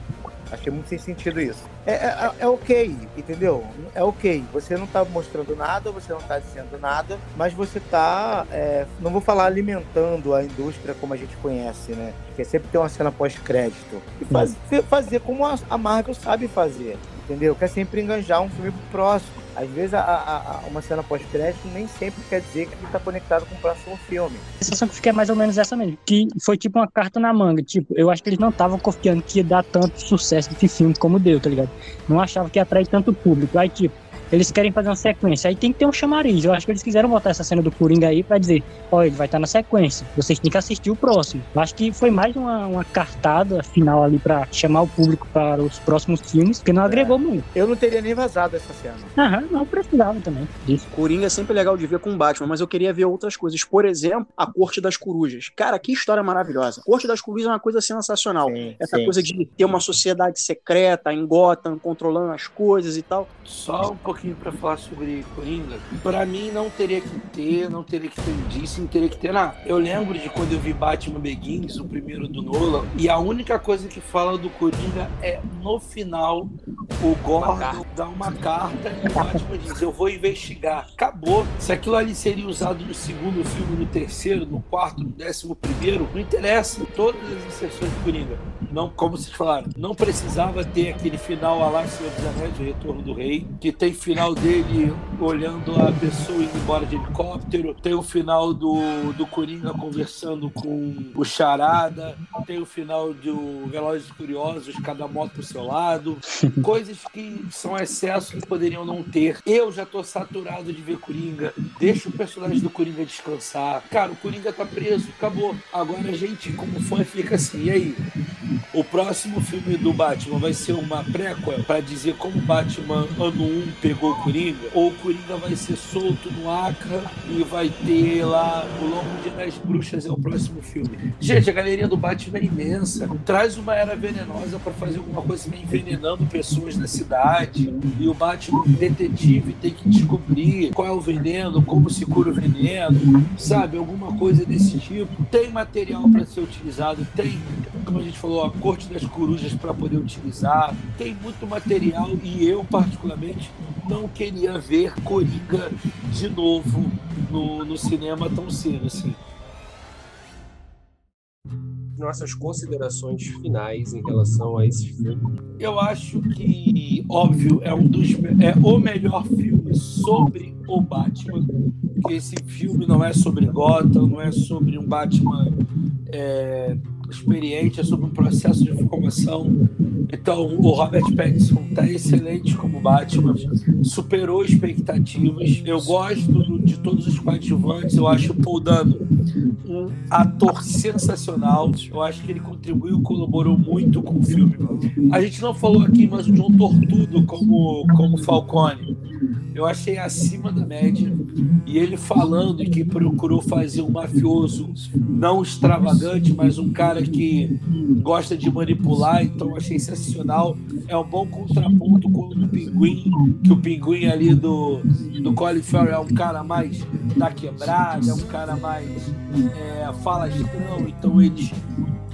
achei muito sem sentido isso. É, é, é ok, entendeu? É ok. Você não tá mostrando nada, você não tá dizendo nada, mas você tá, é, não vou falar alimentando a indústria como a gente conhece, né? Porque sempre tem uma cena pós-crédito. E faz- fazer como a Marvel sabe fazer, entendeu? Quer sempre enganjar um filme pro próximo. Às vezes a, a- uma cena pós-crédito nem sempre quer dizer que está conectado com o próximo filme. A sensação que fica é mais ou menos essa mesmo. Que foi tipo uma carta na manga. Tipo, eu acho que eles não estavam confiando que ia dar tanto sucesso esse filme como deu, tá ligado? Não achavam que ia atrair tanto público. Aí, tipo, eles querem fazer uma sequência. Aí tem que ter um chamariz. Eu acho que eles quiseram botar essa cena do Coringa aí pra dizer: ó, ele vai estar na sequência. Vocês têm que assistir o próximo. Eu acho que foi mais uma, uma cartada final ali pra chamar o público para os próximos filmes, porque não agregou muito. Eu não teria nem vazado essa cena. Aham, não precisava também disso. Coringa é sempre legal de ver com Batman, mas eu queria ver outras coisas. Por exemplo, a Corte das Corujas. Cara, que história maravilhosa. Corte das Corujas é uma coisa sensacional. Essa sim. coisa de ter uma sociedade secreta em Gotham, controlando as coisas e tal. Só um pouquinho pra falar sobre Coringa. Pra mim não teria que ter, não teria que ter indício, não teria que ter nada. Eu lembro de quando eu vi Batman Begins, o primeiro do Nolan, e a única coisa que fala do Coringa é no final o Gordon dá uma carta e o Batman diz: Eu vou investigar. Acabou. Se aquilo ali seria usado no segundo filme, no terceiro, no quarto, no décimo primeiro, não interessa. Todas as inserções do Coringa. Não, como vocês falaram, não precisava ter aquele final a lá Senhor dos Anéis, o Retorno do Rei, que tem final dele olhando a pessoa indo embora de helicóptero, tem o final do, do Coringa conversando com o Charada, tem o final do Velozes e Curiosos, cada moto pro seu lado, [LAUGHS] coisas que são excessos que poderiam não ter. Eu já tô saturado de ver Coringa, deixa o personagem do Coringa descansar. Cara, o Coringa tá preso, acabou. Agora a gente, como fã, fica assim, e aí? O próximo filme do Batman vai ser uma prequel pra dizer como Batman ano 1 pegou o Coringa? Ou o Coringa vai ser solto no Acre e vai ter lá o Longo Dia das Bruxas é o próximo filme? Gente, a galeria do Batman é imensa. Traz uma era venenosa pra fazer alguma coisa que envenenando pessoas na cidade. E o Batman, detetive, tem que descobrir qual é o veneno, como se cura o veneno, sabe? Alguma coisa desse tipo. Tem material pra ser utilizado, tem, como a gente falou, a corte das corujas para poder utilizar. Tem muito material e eu, particularmente, não queria ver Coringa de novo no, no cinema tão cedo assim. nossas considerações finais em relação a esse filme. Eu acho que, óbvio, é um dos é o melhor filme sobre o Batman. Que esse filme não é sobre Gotham, não é sobre um Batman é, experiente, é sobre um processo de formação. Então, o Robert Pattinson está excelente como Batman, superou expectativas. Eu gosto do, de todos os coadjuvantes, eu acho o Paul Dano um ator sensacional. Eu acho que ele contribuiu, colaborou muito com o filme. A gente não falou aqui, mas o John Tortudo como, como Falcone eu achei acima da média. E ele falando que procurou fazer um mafioso não extravagante, mas um cara que gosta de manipular, então achei sensacional. É um bom contraponto com o Pinguim, que o Pinguim ali do, do Colin Farrell é um cara mais da quebrada, é um cara mais é, falastrão, então eles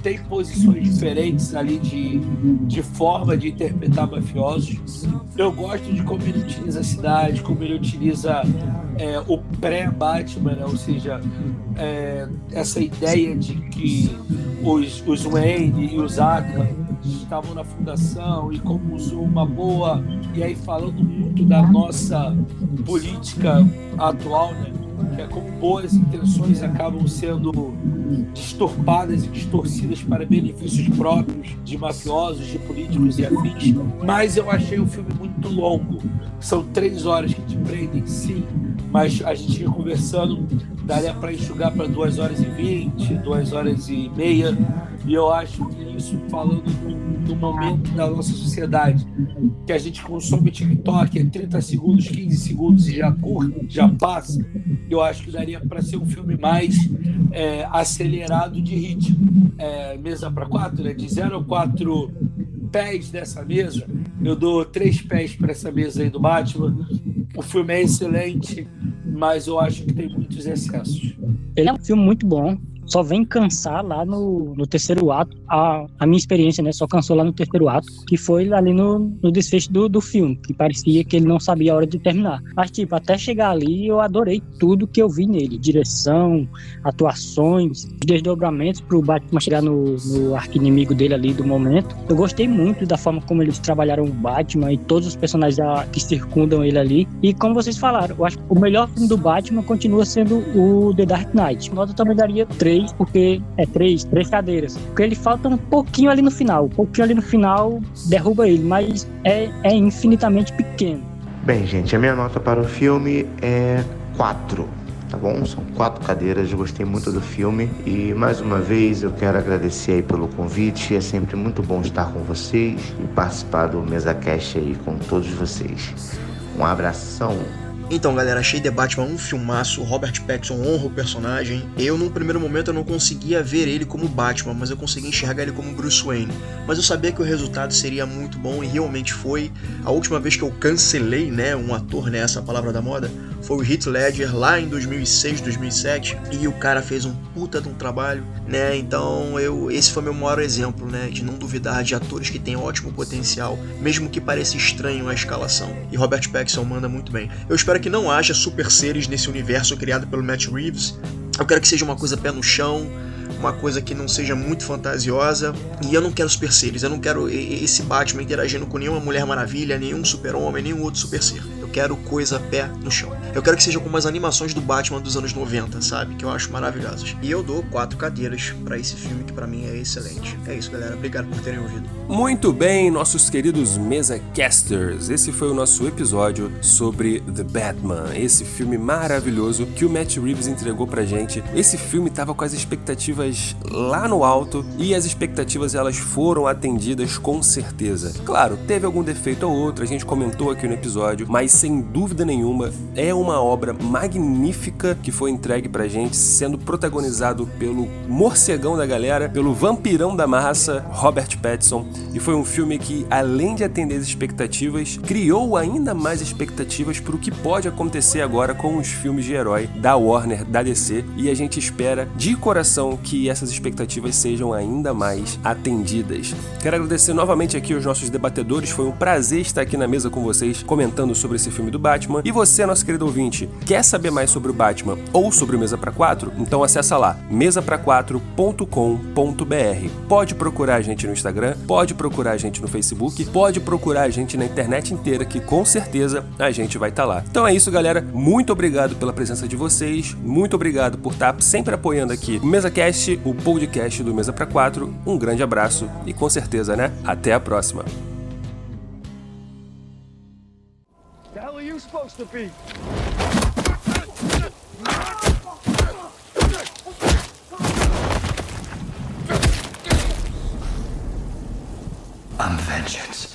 tem posições diferentes ali de, de forma de interpretar mafiosos. Eu gosto de como ele utiliza a cidade, como ele utiliza é, o pré-Batman, né? ou seja, é, essa ideia de que os, os Wayne e os Arkham estavam na fundação e como usou uma boa. E aí, falando muito da nossa política atual, né? Que é como boas intenções acabam sendo distorpadas e distorcidas para benefícios próprios de mafiosos, de políticos e afins. Mas eu achei o filme muito longo. São três horas que te prendem, sim, mas a gente ia conversando, daria para enxugar para duas horas e vinte, duas horas e meia. E eu acho que isso, falando no, no momento da nossa sociedade, que a gente consome TikTok é 30 segundos, 15 segundos e já curta, já passa, eu acho que daria para ser um filme mais é, acelerado de ritmo. É, mesa para quatro, né? de 0 a 4 pés dessa mesa, eu dou três pés para essa mesa aí do Batman. O filme é excelente, mas eu acho que tem muitos excessos. Ele é um filme muito bom só vem cansar lá no, no terceiro ato. A, a minha experiência, né, só cansou lá no terceiro ato, que foi ali no, no desfecho do, do filme, que parecia que ele não sabia a hora de terminar. Mas, tipo, até chegar ali, eu adorei tudo que eu vi nele: direção, atuações, desdobramentos pro Batman chegar no, no arco inimigo dele ali do momento. Eu gostei muito da forma como eles trabalharam o Batman e todos os personagens que circundam ele ali. E como vocês falaram, eu acho que o melhor filme do Batman continua sendo o The Dark Knight. Nota também daria três três, porque é três, três cadeiras. Porque ele falta um pouquinho ali no final. Um pouquinho ali no final derruba ele, mas é, é infinitamente pequeno. Bem, gente, a minha nota para o filme é quatro tá bom? São quatro cadeiras, gostei muito do filme e mais uma vez eu quero agradecer aí pelo convite, é sempre muito bom estar com vocês e participar do Mesa Cash aí com todos vocês. Um abração. Então, galera, achei The Batman um filmaço. Robert Pattinson honra o personagem. Eu, num primeiro momento, eu não conseguia ver ele como Batman, mas eu consegui enxergar ele como Bruce Wayne. Mas eu sabia que o resultado seria muito bom e realmente foi. A última vez que eu cancelei, né, um ator, né, essa palavra da moda, foi o Heath Ledger lá em 2006, 2007, e o cara fez um puta de um trabalho, né? Então, eu esse foi meu maior exemplo, né, de não duvidar de atores que têm ótimo potencial, mesmo que pareça estranho a escalação. E Robert Pattinson manda muito bem. Eu espero que não haja super seres nesse universo criado pelo Matt Reeves. Eu quero que seja uma coisa pé no chão, uma coisa que não seja muito fantasiosa. E eu não quero super seres, eu não quero esse Batman interagindo com nenhuma Mulher Maravilha, nenhum super-homem, nenhum outro super ser quero coisa pé no chão. Eu quero que seja como as animações do Batman dos anos 90, sabe? Que eu acho maravilhosas. E eu dou quatro cadeiras para esse filme que para mim é excelente. É isso, galera. Obrigado por terem ouvido. Muito bem, nossos queridos mesa casters. Esse foi o nosso episódio sobre The Batman, esse filme maravilhoso que o Matt Reeves entregou pra gente. Esse filme tava com as expectativas lá no alto e as expectativas elas foram atendidas com certeza. Claro, teve algum defeito ou outro, a gente comentou aqui no episódio, mas sem dúvida nenhuma, é uma obra magnífica que foi entregue pra gente, sendo protagonizado pelo morcegão da galera, pelo vampirão da massa, Robert Pattinson. E foi um filme que, além de atender as expectativas, criou ainda mais expectativas para o que pode acontecer agora com os filmes de herói da Warner, da DC. E a gente espera de coração que essas expectativas sejam ainda mais atendidas. Quero agradecer novamente aqui aos nossos debatedores, foi um prazer estar aqui na mesa com vocês comentando sobre esse filme do Batman. E você, nosso querido ouvinte quer saber mais sobre o Batman ou sobre o Mesa para 4, então acessa lá mesapraquatro.com.br. Pode procurar a gente no Instagram, pode procurar a gente no Facebook, pode procurar a gente na internet inteira que com certeza a gente vai estar tá lá. Então é isso, galera. Muito obrigado pela presença de vocês. Muito obrigado por estar tá sempre apoiando aqui o MesaCast, o podcast do Mesa para 4. Um grande abraço e com certeza, né? Até a próxima. I'm vengeance.